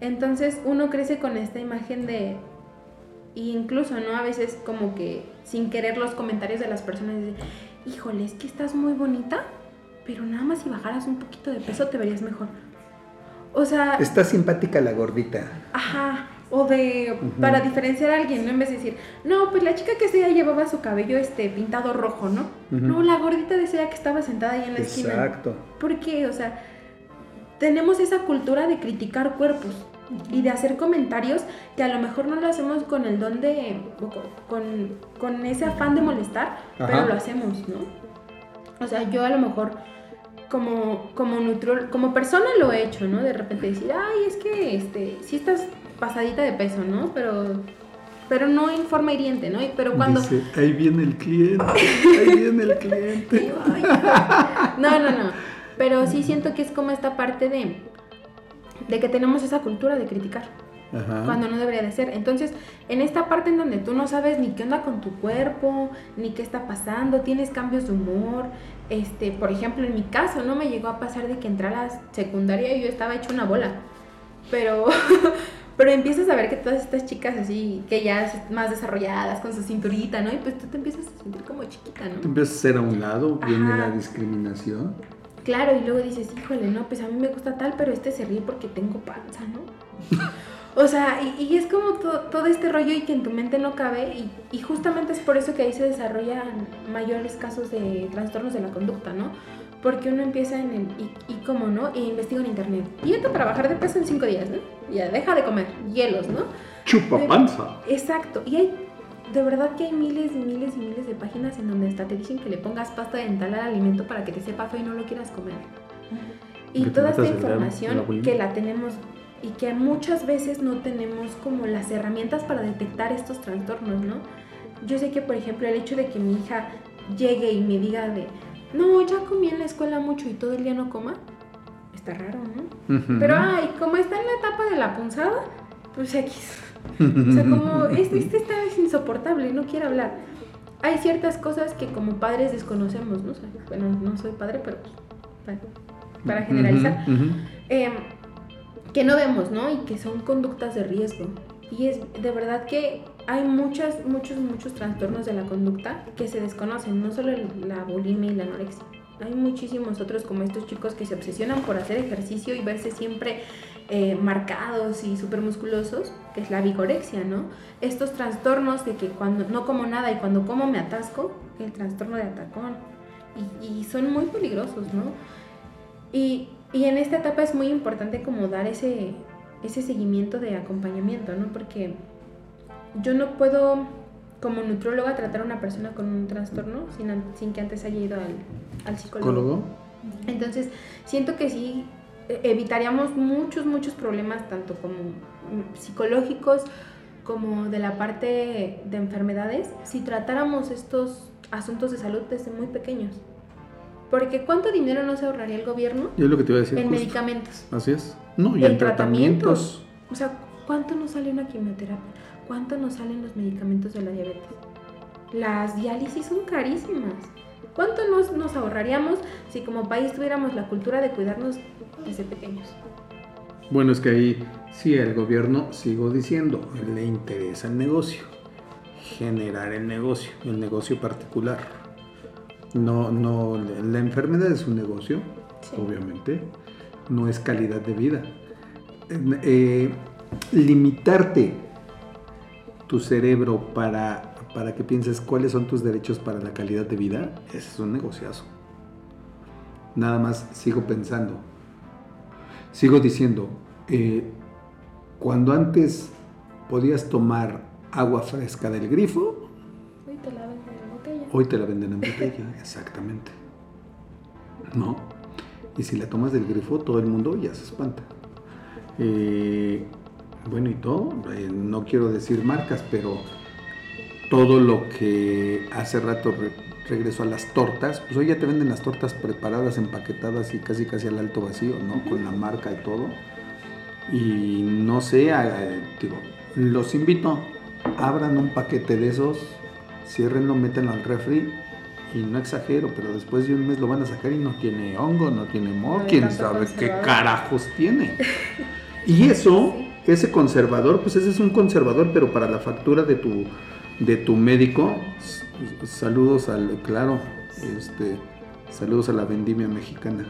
Entonces uno crece con esta imagen de, y incluso, ¿no? A veces como que sin querer los comentarios de las personas dicen, híjole, es que estás muy bonita, pero nada más si bajaras un poquito de peso te verías mejor. O sea, Está simpática la gordita. ajá, o de, para diferenciar a alguien, ¿no? En vez de decir, no, pues la chica que ese día llevaba su cabello este, pintado rojo, ¿no? No, la gordita de ese día que estaba sentada ahí en la esquina. Exacto. ¿Por qué? O sea, tenemos esa cultura de criticar cuerpos y de hacer comentarios que a lo mejor no lo hacemos con el don de, con, con ese afán de molestar, Ajá. pero lo hacemos, ¿no? O sea, yo a lo mejor como, como nutriólogo, como persona lo he hecho, ¿no? De repente decir, ay, es que este, sí estás pasadita de peso, ¿no? Pero, pero no en forma hiriente, ¿no? Pero cuando... Dice, ahí viene el cliente, ahí viene el cliente. No, no, no. Pero sí siento que es como esta parte de, de que tenemos esa cultura de criticar, Ajá. cuando no debería de ser. Entonces, en esta parte en donde tú no sabes ni qué onda con tu cuerpo, ni qué está pasando, tienes cambios de humor. Este, por ejemplo, en mi caso, no me llegó a pasar de que entré a la secundaria y yo estaba hecho una bola. Pero, pero empiezas a ver que todas estas chicas así, que ya más desarrolladas, con su cinturita, ¿no? Y pues tú te empiezas a sentir como chiquita, ¿no? Te empiezas a hacer a un lado, viene Ajá. la discriminación. Claro, y luego dices, híjole, no, pues a mí me gusta tal, pero este se ríe porque tengo panza, ¿no? o sea, y, y es como to- todo este rollo y que en tu mente no cabe, y, y justamente es por eso que ahí se desarrollan mayores casos de trastornos de la conducta, ¿no? Porque uno empieza en el, y, y cómo no, e investiga en internet. Dieta para bajar de peso en cinco días, ¿no? Ya, deja de comer, hielos, ¿no? Chupa Pero- panza. Exacto, y hay, de verdad que hay miles y miles y miles de páginas en donde hasta te dicen que le pongas pasta dental al alimento para que te sepa feo y no lo quieras comer. Y toda esta información la que la tenemos y que muchas veces no tenemos como las herramientas para detectar estos trastornos, ¿no? Yo sé que, por ejemplo, el hecho de que mi hija llegue y me diga de, no, ya comí en la escuela mucho y todo el día no coma, está raro, ¿no? Pero, ay, como está en la etapa de la punzada, pues X. O sea, como este, este está es insoportable, no quiere hablar. Hay ciertas cosas que como padres desconocemos, ¿no? O sea, bueno, no soy padre, pero pues, para, para generalizar, eh, que no vemos, ¿no? Y que son conductas de riesgo. Y es de verdad que hay muchas, muchos, muchos trastornos de la conducta que se desconocen, no solo la bulimia y la anorexia. Hay muchísimos otros como estos chicos que se obsesionan por hacer ejercicio y verse siempre eh, marcados y súper musculosos, que es la vigorexia, ¿no? Estos trastornos de que cuando no como nada y cuando como me atasco, el trastorno de atacón. Y, y son muy peligrosos, ¿no? Y, y en esta etapa es muy importante como dar ese, ese seguimiento de acompañamiento, ¿no? Porque yo no puedo como nutróloga tratar a una persona con un trastorno sin, sin que antes haya ido al, al psicólogo. Entonces, siento que sí eh, evitaríamos muchos, muchos problemas, tanto como mm, psicológicos como de la parte de enfermedades, si tratáramos estos asuntos de salud desde muy pequeños. Porque ¿cuánto dinero no se ahorraría el gobierno Yo lo que te iba a decir. en justo. medicamentos? Así es. No, y En en tratamientos. O sea, ¿cuánto nos sale una quimioterapia? ¿Cuánto nos salen los medicamentos de la diabetes? Las diálisis son carísimas. ¿Cuánto nos, nos ahorraríamos si como país tuviéramos la cultura de cuidarnos desde pequeños? Bueno, es que ahí sí el gobierno, sigo diciendo, le interesa el negocio, generar el negocio, el negocio particular. No, no, la enfermedad es un negocio, Sí. obviamente, no es calidad de vida. Eh, limitarte tu cerebro para, para que pienses cuáles son tus derechos para la calidad de vida, ese es un negociazo. Nada más sigo pensando, sigo diciendo, eh, cuando antes podías tomar agua fresca del grifo, Uy, te la venden en la botella. hoy te la venden en botella, exactamente. ¿No? Y si la tomas del grifo, todo el mundo ya se espanta. Eh, bueno, y todo, eh, no quiero decir marcas, pero todo lo que hace rato re- regresó a las tortas, pues hoy ya te venden las tortas preparadas, empaquetadas y casi casi al alto vacío, ¿no? Con la marca y todo. Y no sé, eh, digo, los invito, abran un paquete de esos, ciérrenlo, métanlo al refri y no exagero, pero después de un mes lo van a sacar y no tiene hongo, no tiene moho, No quién sabe qué carajos tiene. Y eso, ese conservador, pues ese es un conservador, pero para la factura de tu, de tu médico, saludos al, claro, este, saludos a la vendimia mexicana.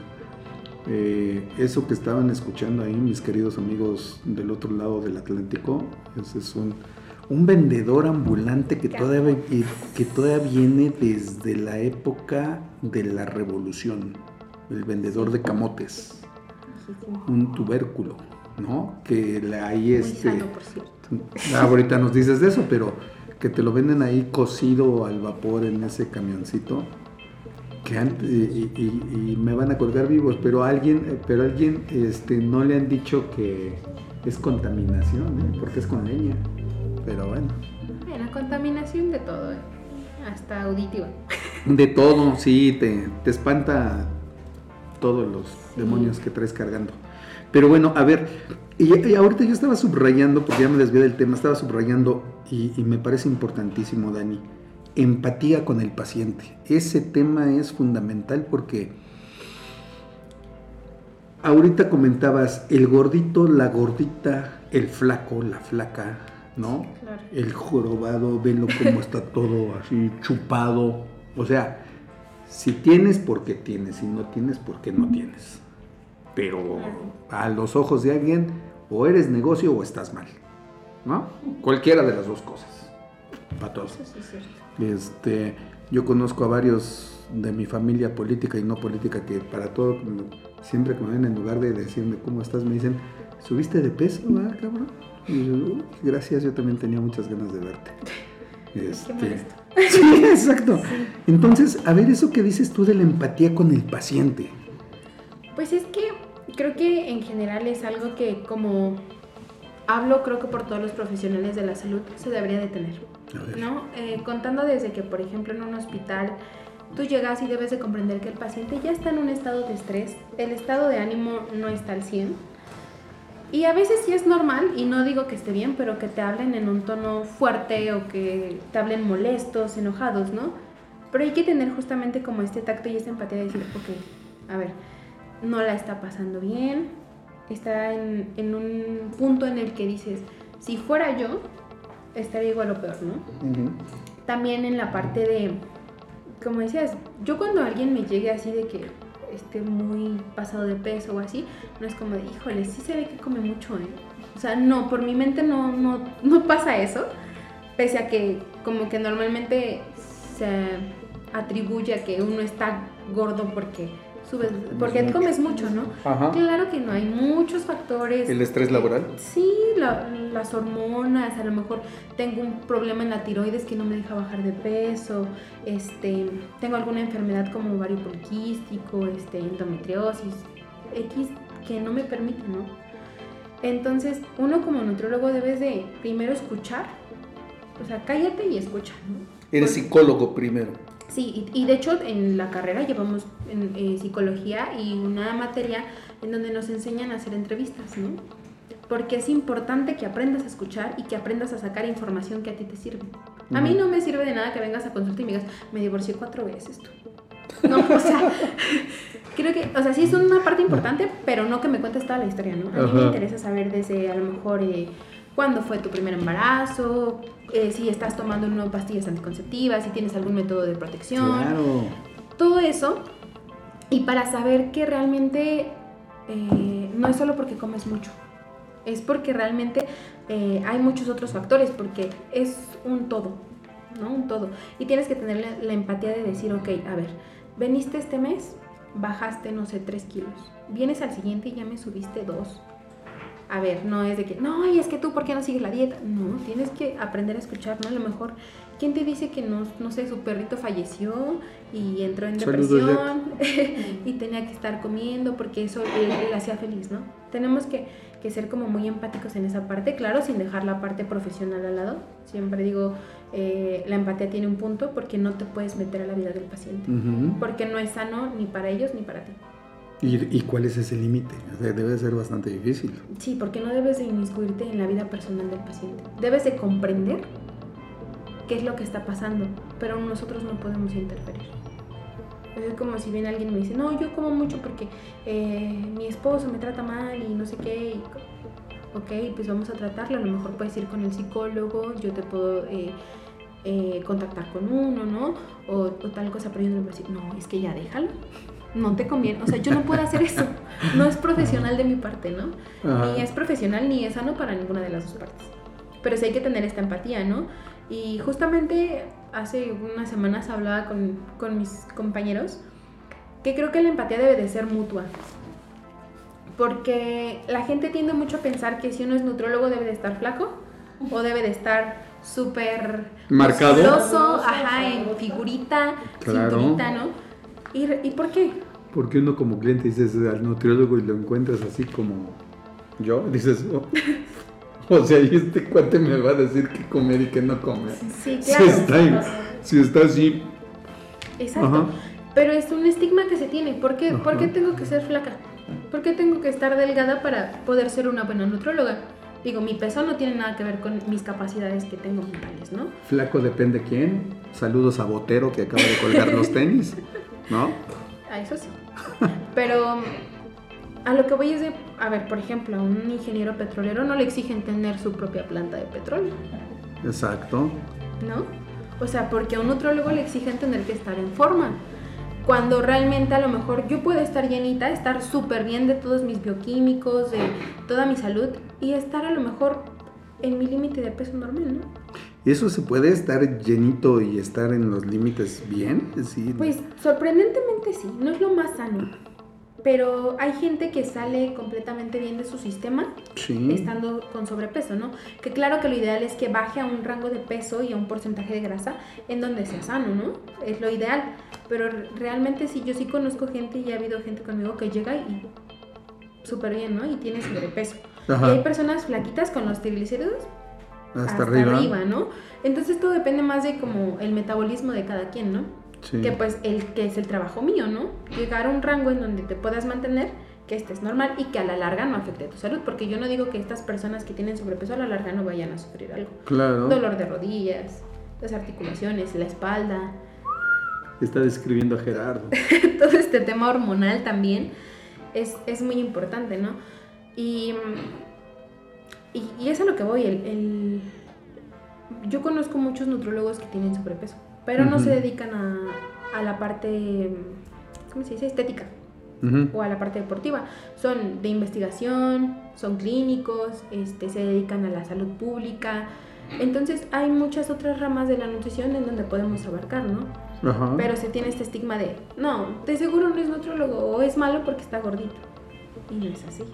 Eh, eso que estaban escuchando ahí, mis queridos amigos del otro lado del Atlántico, ese es un, un vendedor ambulante que todavía, que todavía viene desde la época de la revolución, el vendedor de camotes, un tubérculo, ¿no? Que la- ahí este... sano, por cierto. Ah, ahorita nos dices de eso, pero que te lo venden ahí cocido al vapor en ese camioncito. Que antes, y, y- y me van a colgar vivos, pero a alguien, pero a alguien este, no le han dicho que es contaminación, ¿eh? porque es con leña. Pero bueno, Bueno, contaminación de todo, eh, hasta auditiva. de todo, sí, te, te espanta todos los demonios que traes cargando. Pero bueno, a ver, y, y ahorita yo estaba subrayando, porque ya me desvié del tema, estaba subrayando y, y me parece importantísimo, Dani, empatía con el paciente. Ese tema es fundamental porque ahorita comentabas el gordito, la gordita, el flaco, la flaca, ¿no? Claro. El jorobado, velo cómo está todo así chupado. O sea, si tienes, porque tienes, si no tienes, porque no tienes. Pero a los ojos de alguien, o eres negocio o estás mal. ¿No? Cualquiera de las dos cosas. Para todos. Este, yo conozco a varios de mi familia política y no política que para todo, siempre que me ven en lugar de decirme cómo estás, me dicen, ¿subiste de peso, ah, cabrón? Y yo, "Uy, gracias, yo también tenía muchas ganas de verte. Este, sí, exacto. Entonces, a ver, eso que dices tú de la empatía con el paciente. Pues es que creo que en general es algo que como hablo creo que por todos los profesionales de la salud se debería de tener. ¿no? Eh, contando desde que, por ejemplo, en un hospital tú llegas y debes de comprender que el paciente ya está en un estado de estrés, el estado de ánimo no está al 100. Y a veces sí es normal, y no digo que esté bien, pero que te hablen en un tono fuerte o que te hablen molestos, enojados, ¿no? Pero hay que tener justamente como este tacto y esta empatía de decir, ok, a ver, no la está pasando bien, está en, en un punto en el que dices, si fuera yo, estaría igual o peor, ¿no? También en la parte de, como decías, yo cuando alguien me llegue así de que esté muy pasado de peso o así, no es como de, híjole, sí se ve que come mucho, ¿eh? O sea, no, por mi mente no, no, no pasa eso, pese a que como que normalmente se atribuye a que uno está gordo porque subes, porque comes mucho, ¿no? Ajá. Claro que no, hay muchos factores. ¿El estrés laboral? Sí, la- las hormonas, a lo mejor tengo un problema en la tiroides que no me deja bajar de peso, este, tengo alguna enfermedad como ovario poliquístico, este, endometriosis, X que no me permite, ¿no? Entonces, uno como nutriólogo debes de primero escuchar, o sea, cállate y escucha, ¿no? Eres Porque- psicólogo primero. Sí, y, y de hecho en la carrera llevamos en, eh, psicología y una materia en donde nos enseñan a hacer entrevistas, ¿no? Porque es importante que aprendas a escuchar y que aprendas a sacar información que a ti te sirve. A mí no me sirve de nada que vengas a consulta y me digas, me divorcié cuatro veces tú. No, o sea, creo que, o sea, sí es una parte importante, pero no que me cuentes toda la historia, ¿no? A mí me interesa saber desde a lo mejor eh, cuándo fue tu primer embarazo, eh, si estás tomando pastillas anticonceptivas, si tienes algún método de protección Claro. todo eso y para saber que realmente eh, no es solo porque comes mucho, es porque realmente eh, hay muchos otros factores, porque es un todo, ¿no? Un todo. Y tienes que tener la, empatía de decir, ok, a ver, veniste este mes, bajaste, no sé, 3 kilos, vienes al siguiente y ya me subiste 2. A ver, no es de que, no, y es que tú, ¿por qué no sigues la dieta? No, tienes que aprender a escuchar, ¿no? A lo mejor, ¿quién te dice que no, no sé, su perrito falleció y entró en depresión y tenía que estar comiendo porque eso le, le hacía feliz, ¿no? Tenemos que, que ser como muy empáticos en esa parte, claro, sin dejar la parte profesional al lado. Siempre digo, eh, la empatía tiene un punto porque no te puedes meter a la vida del paciente, Ujú. porque no es sano ni para ellos ni para ti. ¿Y, y cuál es ese límite? O sea, debe ser bastante difícil. Sí, porque no debes de inmiscuirte en la vida personal del paciente. Debes de comprender qué es lo que está pasando, pero nosotros no podemos interferir. Es como si viene alguien me dice, no, yo como mucho porque eh, mi esposo me trata mal y no sé qué. y ok, pues vamos a tratarlo. A lo mejor puedes ir con el psicólogo, yo te puedo eh, eh, contactar con uno, ¿no? O, o tal cosa, pero yo no le voy a decir, no, es que ya déjalo. No te conviene. O sea, yo no puedo hacer eso. No es profesional de mi parte, ¿no? Ajá. Ni es profesional ni es sano para ninguna de las dos partes. Pero sí hay que tener esta empatía, ¿no? Y justamente hace unas semanas hablaba con, con mis compañeros que creo que la empatía debe de ser mutua. Porque la gente tiende mucho a pensar que si uno es nutrólogo debe de estar flaco o debe de estar súper Marcado. musculoso, ajá, en figurita, Claro. cinturita, ¿no? ¿Y, ¿Y por qué? Porque uno como cliente dices al nutriólogo y lo encuentras así como yo, dices, oh, o sea, y este cuate me va a decir qué comer y qué no comer. Sí, Si claro. está, en- si está así, Exacto. Ajá. Pero es un estigma que se tiene. ¿Por qué, ¿Por qué tengo que ser flaca? ¿Por qué tengo que estar delgada para poder ser una buena nutróloga? Digo, mi peso no tiene nada que ver con mis capacidades que tengo mentales, ¿no? flaco depende quién. Saludos a Botero que acaba de colgar los tenis, ¿no? A eso sí. Pero a lo que voy es de, a ver, por ejemplo, a un ingeniero petrolero no le exigen tener su propia planta de petróleo, Exacto. ¿no? O sea, porque a un nutrólogo le exigen tener que estar en forma. Cuando realmente a lo mejor yo puedo estar llenita, estar súper bien de todos mis bioquímicos, de toda mi salud y estar a lo mejor en mi límite de peso normal, ¿no? ¿Y eso se puede estar llenito y estar en los límites bien? Sí. Pues sorprendentemente sí, no es lo más sano. Pero hay gente que sale completamente bien de su sistema sí. estando con sobrepeso, ¿no? Que claro que lo ideal es que baje a un rango de peso y a un porcentaje de grasa en donde sea sano, ¿no? Es lo ideal. Pero realmente sí, yo sí conozco gente y ha habido gente conmigo que llega y súper bien, ¿no? Y tiene sobrepeso. Ajá. Y hay personas flaquitas con los triglicéridos Hasta, arriba. ¿no? Entonces todo depende más de como el metabolismo de cada quien, ¿no? Sí. Que pues el que es el trabajo mío, ¿no? Llegar a un rango en donde te puedas mantener, que estés normal y que a la larga no afecte a tu salud, porque yo no digo que estas personas que tienen sobrepeso a la larga no vayan a sufrir algo. Claro. Dolor de rodillas, las articulaciones, la espalda, Está describiendo a Gerardo. todo este tema hormonal también es, es muy importante, ¿no? Y, y, y es a lo que voy. El, el- yo conozco muchos nutrólogos que tienen sobrepeso, pero no Ujú. se dedican a, a la parte, ¿cómo se dice? Estética o a la parte deportiva. Son de investigación, son clínicos, este, se dedican a la salud pública. Entonces hay muchas otras ramas de la nutrición en donde podemos abarcar, ¿no? Ajá. Pero se tiene este estigma de, no, de seguro no es nutriólogo o es malo porque está gordito. Y no es así.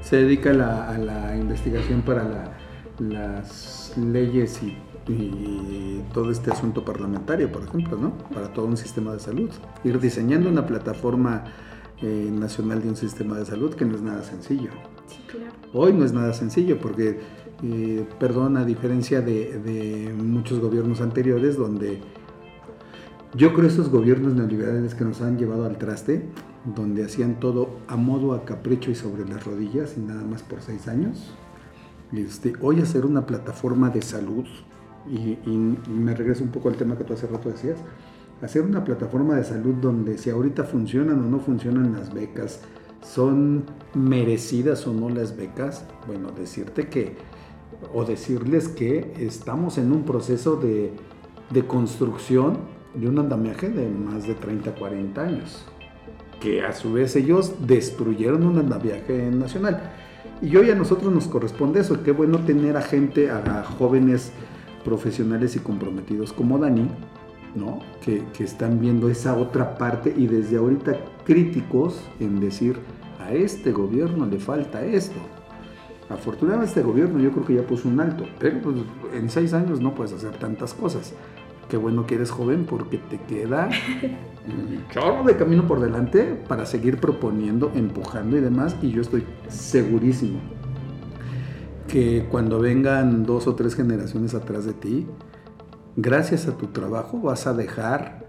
Se dedica a la, a la investigación para la- las leyes y, y todo este asunto parlamentario, por ejemplo, ¿no? Para todo un sistema de salud. Ir diseñando una plataforma eh, nacional de un sistema de salud que no es nada sencillo. Sí, claro. Hoy no es nada sencillo porque, eh, perdón, a diferencia de, de muchos gobiernos anteriores donde yo creo esos gobiernos neoliberales que nos han llevado al traste, donde hacían todo a modo, a capricho y sobre las rodillas y nada más por seis años, este, hoy hacer una plataforma de salud, y, y me regreso un poco al tema que tú hace rato decías, hacer una plataforma de salud donde si ahorita funcionan o no funcionan las becas, son merecidas o no las becas, bueno, decirte que, o decirles que estamos en un proceso de, de construcción de un andamiaje de más de 30, 40 años, que a su vez ellos destruyeron un andamiaje nacional. Y hoy a nosotros nos corresponde eso, qué bueno tener a gente, a jóvenes profesionales y comprometidos como Dani, ¿no? Que, que están viendo esa otra parte y desde ahorita críticos en decir, a este gobierno le falta esto. Afortunadamente este gobierno yo creo que ya puso un alto, pero pues, en seis años no puedes hacer tantas cosas. Qué bueno que eres joven porque te queda un chorro de camino por delante para seguir proponiendo, empujando y demás. Y yo estoy segurísimo que cuando vengan dos o tres generaciones atrás de ti, gracias a tu trabajo vas a dejar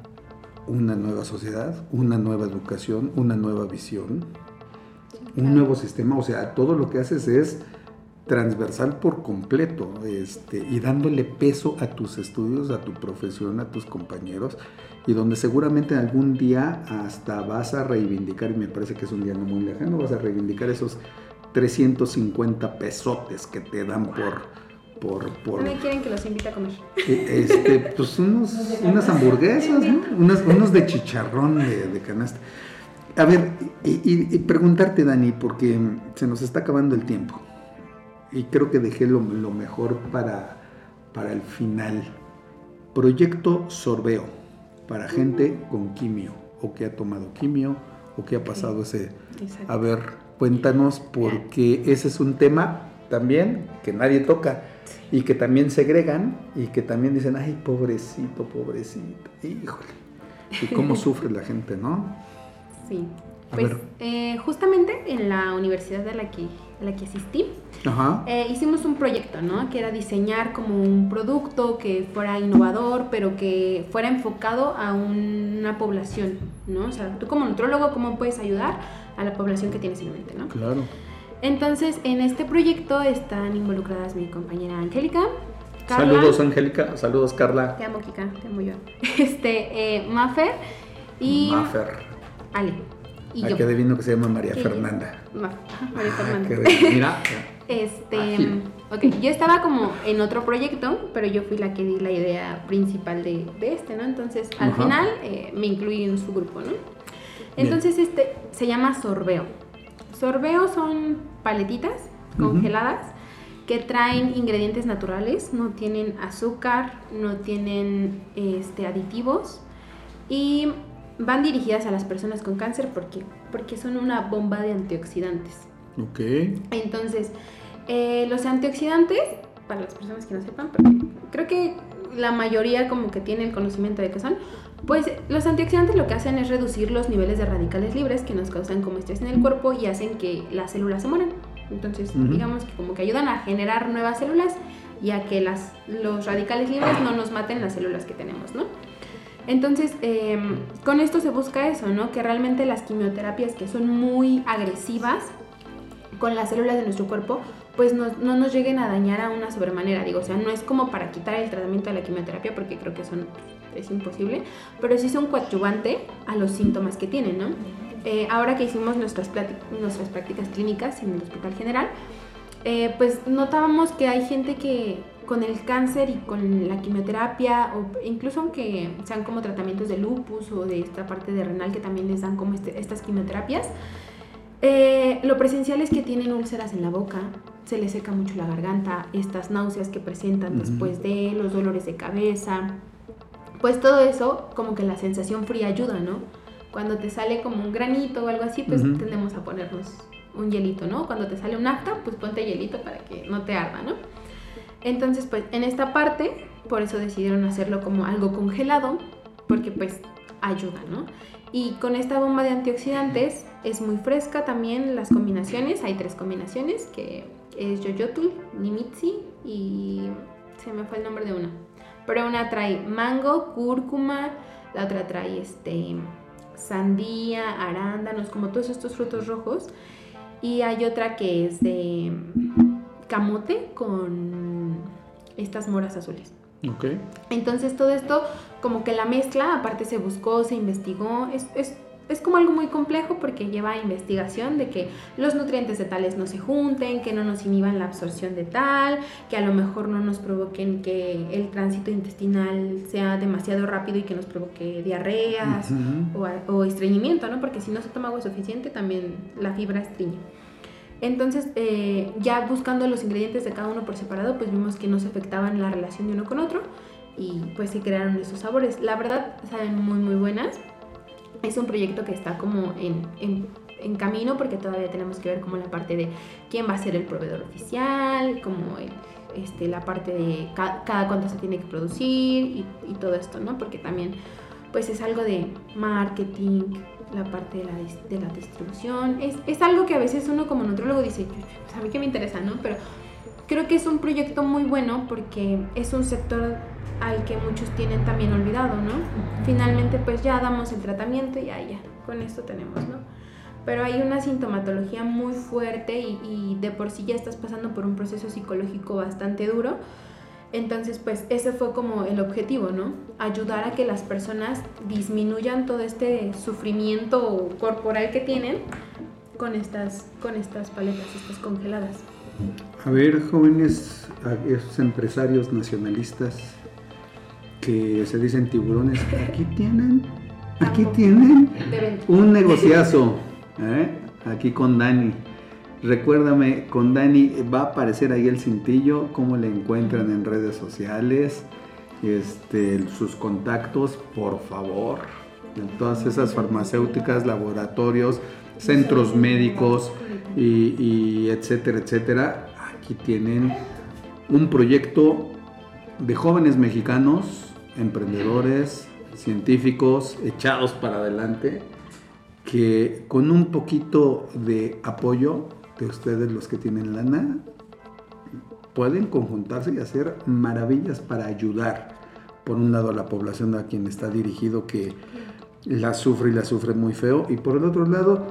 una nueva sociedad, una nueva educación, una nueva visión, un nuevo sistema. O sea, todo lo que haces es transversal por completo este, y dándole peso a tus estudios, a tu profesión, a tus compañeros y donde seguramente algún día hasta vas a reivindicar, y me parece que es un día no muy lejano, vas a reivindicar esos 350 pesotes que te dan por... por, por ¿Dónde quieren que los invite a comer? este, pues unos, unas hamburguesas, ¿no? Unas- unos de chicharrón de, de canasta. A ver, y, y- y preguntarte, Dani, porque se nos está acabando el tiempo. Y creo que dejé lo, lo mejor para, para el final. Proyecto Sorbeo, para gente con quimio, o que ha tomado quimio, o que ha pasado ese... Exacto. A ver, cuéntanos, porque ese es un tema también que nadie toca y que también segregan y que también dicen, ay, pobrecito, pobrecito, híjole. Y cómo sufre la gente, ¿no? Sí. A Pues eh, justamente en la universidad a la que, a la que asistí, Ajá. eh, hicimos un proyecto, ¿no? Que era diseñar como un producto que fuera innovador, pero que fuera enfocado a una población, ¿no? O sea, tú como nutrólogo, ¿cómo puedes ayudar a la población que tienes en mente, ¿no? Claro. Entonces, en este proyecto están involucradas mi compañera Angélica, Carla, Saludos, Angélica. Saludos, Carla. te amo Kika, te amo yo, este, eh, Mafer y Mafer. Ale. Y yo. que adivino que se llama María. Fernanda. Ma- María Ah, Fernanda. Mira. Este, ok, yo estaba como en otro proyecto, pero yo fui la que di la idea principal de, de este, ¿no? Entonces, al Ajá. final eh, me incluí en su grupo, ¿no? Entonces, este se llama sorbeo. Sorbeo son paletitas congeladas que traen ingredientes naturales, no tienen azúcar, no tienen este, aditivos y van dirigidas a las personas con cáncer porque, porque son una bomba de antioxidantes. Ok. Entonces, eh, los antioxidantes, para las personas que no sepan, creo que la mayoría como que tiene el conocimiento de qué son, pues los antioxidantes lo que hacen es reducir los niveles de radicales libres que nos causan como estrés en el cuerpo y hacen que las células se mueran. Entonces, digamos que como que ayudan a generar nuevas células y a que las, los radicales libres no nos maten las células que tenemos, ¿no? Entonces, eh, con esto se busca eso, ¿no? Que realmente las quimioterapias que son muy agresivas con las células de nuestro cuerpo, pues no, no nos lleguen a dañar a una sobremanera. Digo, o sea, no es como para quitar el tratamiento de la quimioterapia, porque creo que son, es imposible, pero sí son coadyuvante a los síntomas que tienen, ¿no? Eh, ahora que hicimos nuestras, nuestras prácticas clínicas en el Hospital General, eh, pues notábamos que hay gente que con el cáncer y con la quimioterapia, o incluso aunque sean como tratamientos de lupus o de esta parte de renal que también les dan como este- estas quimioterapias, eh, lo presencial es que tienen úlceras en la boca, se les seca mucho la garganta, estas náuseas que presentan después de los dolores de cabeza, pues todo eso, como que la sensación fría ayuda, ¿no? Cuando te sale como un granito o algo así, pues tendemos a ponernos un hielito, ¿no? Cuando te sale un afta, pues ponte hielito para que no te arda, ¿no? Entonces, pues en esta parte, por eso decidieron hacerlo como algo congelado, porque pues ayuda, ¿no? Y con esta bomba de antioxidantes es muy fresca también las combinaciones, hay tres combinaciones, que es Yoyotul, Nimitzi y se me fue el nombre de una. Pero una trae mango, cúrcuma, la otra trae este sandía, arándanos, como todos estos frutos rojos. Y hay otra que es de camote con estas moras azules. Ok. Entonces todo esto, como que la mezcla, aparte se buscó, se investigó, es, es, es como algo muy complejo porque lleva investigación de que los nutrientes de tales no se junten, que no nos inhiban la absorción de tal, que a lo mejor no nos provoquen que el tránsito intestinal sea demasiado rápido y que nos provoque diarreas o, a- o estreñimiento, ¿no? Porque si no se toma agua suficiente, también la fibra estreñe. Entonces, eh, ya buscando los ingredientes de cada uno por separado, pues vimos que no se afectaban la relación de uno con otro y pues se crearon esos sabores. La verdad, saben muy, muy buenas. Es un proyecto que está como en, en- en camino porque todavía tenemos que ver como la parte de quién va a ser el proveedor oficial, como este, la parte de ca- cada cuánto se tiene que producir y, y todo esto, ¿no? Porque también pues es algo de marketing, la parte de la, de la distribución. Es, es algo que a veces uno como nutrólogo dice, pues a que me interesa, ¿no? Pero creo que es un proyecto muy bueno porque es un sector al que muchos tienen también olvidado, ¿no? Finalmente pues ya damos el tratamiento y ya, ya, con esto tenemos, ¿no? Pero hay una sintomatología muy fuerte y, y de por sí ya estás pasando por un proceso psicológico bastante duro. Entonces, pues ese fue como el objetivo, ¿no? Ayudar a que las personas disminuyan todo este sufrimiento corporal que tienen con estas, con estas paletas, estas congeladas. A ver, jóvenes, a esos empresarios nacionalistas que se dicen tiburones, aquí tienen, aquí tienen un negociazo, ¿eh? aquí con Dani. Recuérdame, con Dani va a aparecer ahí el cintillo, cómo le encuentran en redes sociales, este, sus contactos, por favor, en todas esas farmacéuticas, laboratorios, centros médicos y, y etcétera, etcétera. Aquí tienen un proyecto de jóvenes mexicanos, emprendedores, científicos, echados para adelante, que con un poquito de apoyo de ustedes los que tienen lana, pueden conjuntarse y hacer maravillas para ayudar, por un lado, a la población a quien está dirigido que la sufre y la sufre muy feo, y por el otro lado,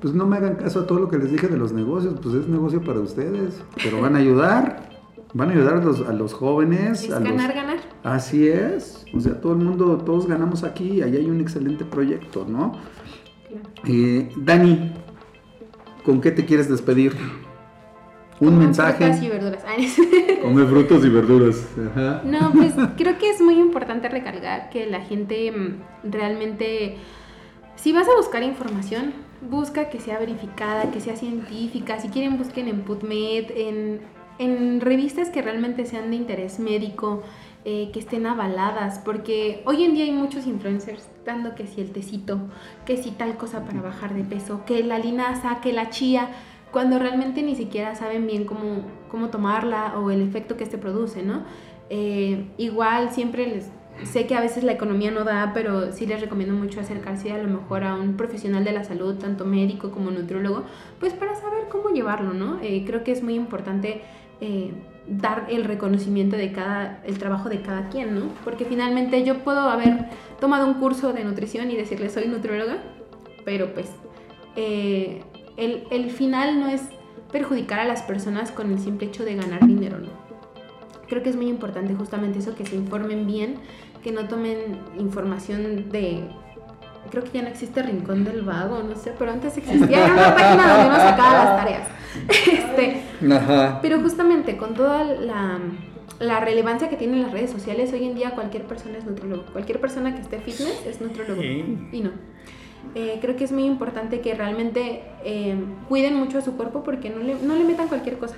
pues no me hagan caso a todo lo que les dije de los negocios, pues es negocio para ustedes, pero van a ayudar, van a ayudar a los, a los jóvenes, Es a los- ganar, ganar. Así es, o sea, todo el mundo, todos ganamos aquí, ahí hay un excelente proyecto, ¿no? Claro. Eh, Dani, ¿con qué te quieres despedir? Un Coman mensaje. frutas y verduras. Come frutos y verduras. Ajá. No, pues creo que es muy importante recargar que la gente mm, realmente, si vas a buscar información, busca que sea verificada, que sea científica. Si quieren, busquen en PubMed, en, en revistas que realmente sean de interés médico, eh, que estén avaladas, porque hoy en día hay muchos influencers dando que si el tecito, que si tal cosa para bajar de peso, que la linaza, que la chía, cuando realmente ni siquiera saben bien cómo, cómo tomarla o el efecto que este produce, ¿no? Eh, igual siempre les... Sé que a veces la economía no da, pero sí les recomiendo mucho acercarse a lo mejor a un profesional de la salud, tanto médico como nutriólogo, pues para saber cómo llevarlo, ¿no? Eh, creo que es muy importante eh, dar el reconocimiento de cada, el trabajo de cada quien, ¿no? Porque finalmente yo puedo haber tomado un curso de nutrición y decirle soy nutrióloga, pero pues eh, el, el final no es perjudicar a las personas con el simple hecho de ganar dinero, ¿no? Creo que es muy importante justamente eso, que se informen bien, que no tomen información de... Creo que ya no existe Rincón del Vago, no sé, pero antes existía era una página donde uno sacaba las tareas. Este, Ajá. pero justamente con toda la, la relevancia que tienen las redes sociales, hoy en día cualquier persona es nutriólogo. Cualquier persona que esté fitness es nutriólogo. Y no. Eh, creo que es muy importante que realmente eh, cuiden mucho a su cuerpo porque no le, no le metan cualquier cosa.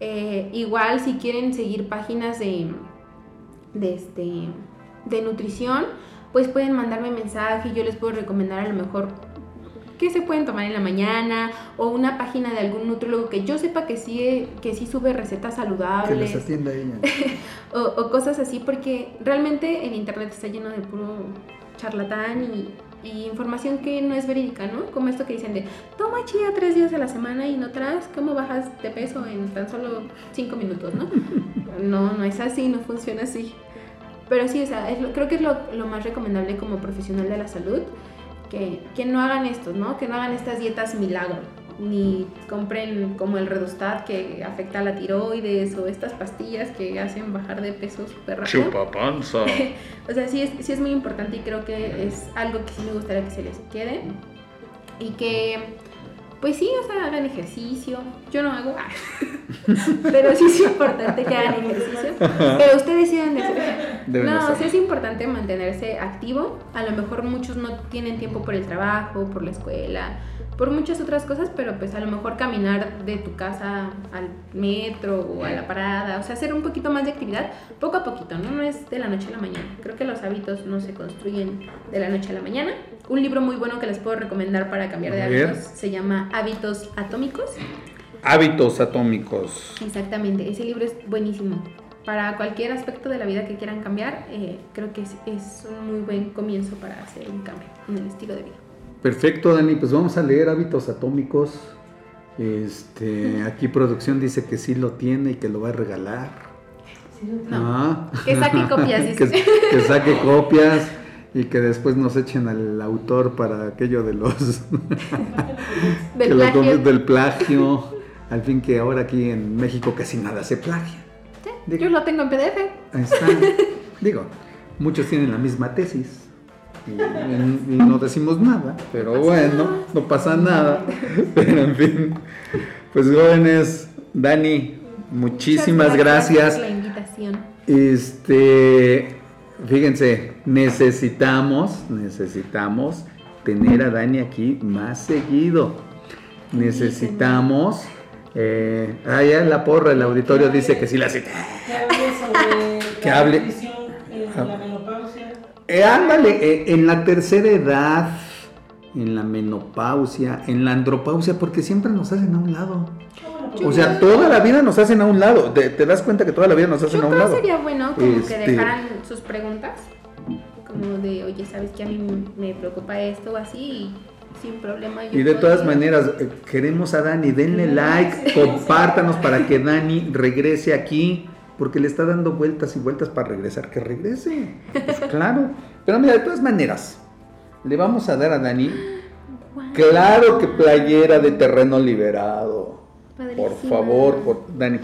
Eh, igual si quieren seguir páginas de, de este de nutrición, pues pueden mandarme mensaje y yo les puedo recomendar a lo mejor qué se pueden tomar en la mañana o una página de algún nutriólogo que yo sepa que sí, que sí sube recetas Que les saludables atienda ella. o, o cosas así porque realmente el internet está lleno de puro charlatán y, y información que no es verídica, ¿no? Como esto que dicen de toma chía tres días a la semana y notarás cómo bajas de peso en tan solo cinco minutos, ¿no? No, no es así, no funciona así. Pero sí, o sea, es lo- creo que es lo, lo más recomendable como profesional de la salud, que, que no hagan esto, ¿no? Que no hagan estas dietas milagro, ni compren como el Redostat que afecta a la tiroides o estas pastillas que hacen bajar de peso súper rápido. panza. O sea, sí es, sí es muy importante y creo que es algo que sí me gustaría que se les quede. Y que, pues sí, o sea, hagan ejercicio. Yo no hago, pero sí es importante que hagan ejercicio. Pero ustedes sí deben de hacer. Deben de no, sí es importante mantenerse activo. A lo mejor muchos no tienen tiempo por el trabajo, por la escuela, por muchas otras cosas, pero pues a lo mejor caminar de tu casa al metro o a la parada, o sea, hacer un poquito más de actividad poco a poquito, ¿no? No es de la noche a la mañana. Creo que los hábitos no se construyen de la noche a la mañana. Un libro muy bueno que les puedo recomendar para cambiar de hábitos se llama Hábitos Atómicos. Hábitos atómicos. Exactamente, ese libro es buenísimo. Para cualquier aspecto de la vida que quieran cambiar, eh, creo que es, es un muy buen comienzo para hacer un cambio en el estilo de vida. Perfecto, Dani. Pues vamos a leer hábitos atómicos. Este, aquí producción dice que sí lo tiene y que lo va a regalar. No, Ah. que saque copias, que, dice. que saque copias y que después nos echen al autor para aquello de los Del que plagio. nombres del plagio. Al fin que ahora aquí en México casi nada se plagia. Yo lo tengo en PDF. Ahí está. Digo, muchos tienen la misma tesis. Y, y- y no decimos nada, pero bueno, no pasa nada. Pero en fin, pues jóvenes, Dani, muchísimas Muchas gracias. por la invitación. Este, fíjense, necesitamos, necesitamos tener a Dani aquí más seguido. Necesitamos. Eh, ah, ya la porra, el auditorio dice que sí la cita. Que hable sobre Que la hable. nutrición en la menopausia. Eh, ándale, eh, en la tercera edad, en la menopausia, en la andropausia, porque siempre nos hacen a un lado. O sea, toda la vida nos hacen a un lado. Te, te das cuenta que toda la vida nos hacen Yo a un creo lado. sería bueno como Este- que dejaran sus preguntas, como de, oye, ¿sabes que a mí me preocupa esto o así? Y sin problema. yo Y de todas maneras, eh, queremos a Dani, denle like, compártanos para que Dani regrese aquí, porque le está dando vueltas y vueltas para regresar, que regrese. Pues claro. Pero mira, de todas maneras, le vamos a dar a Dani, claro que playera de terreno liberado. Por favor, por, Dani,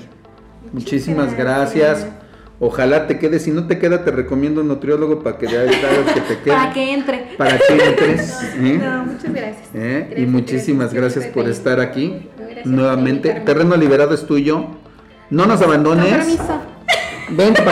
muchísimas gracias. gracias. Ojalá te quede, si no te queda, te recomiendo un nutriólogo para que ya hagas que te quede. Para que entre. Para que entres. ¿eh? No, muchas gracias. ¿Eh? y muchísimas gracias por estar aquí. Gracias Nuevamente, terreno liberado es tuyo. No nos Con abandones. permiso. Ven para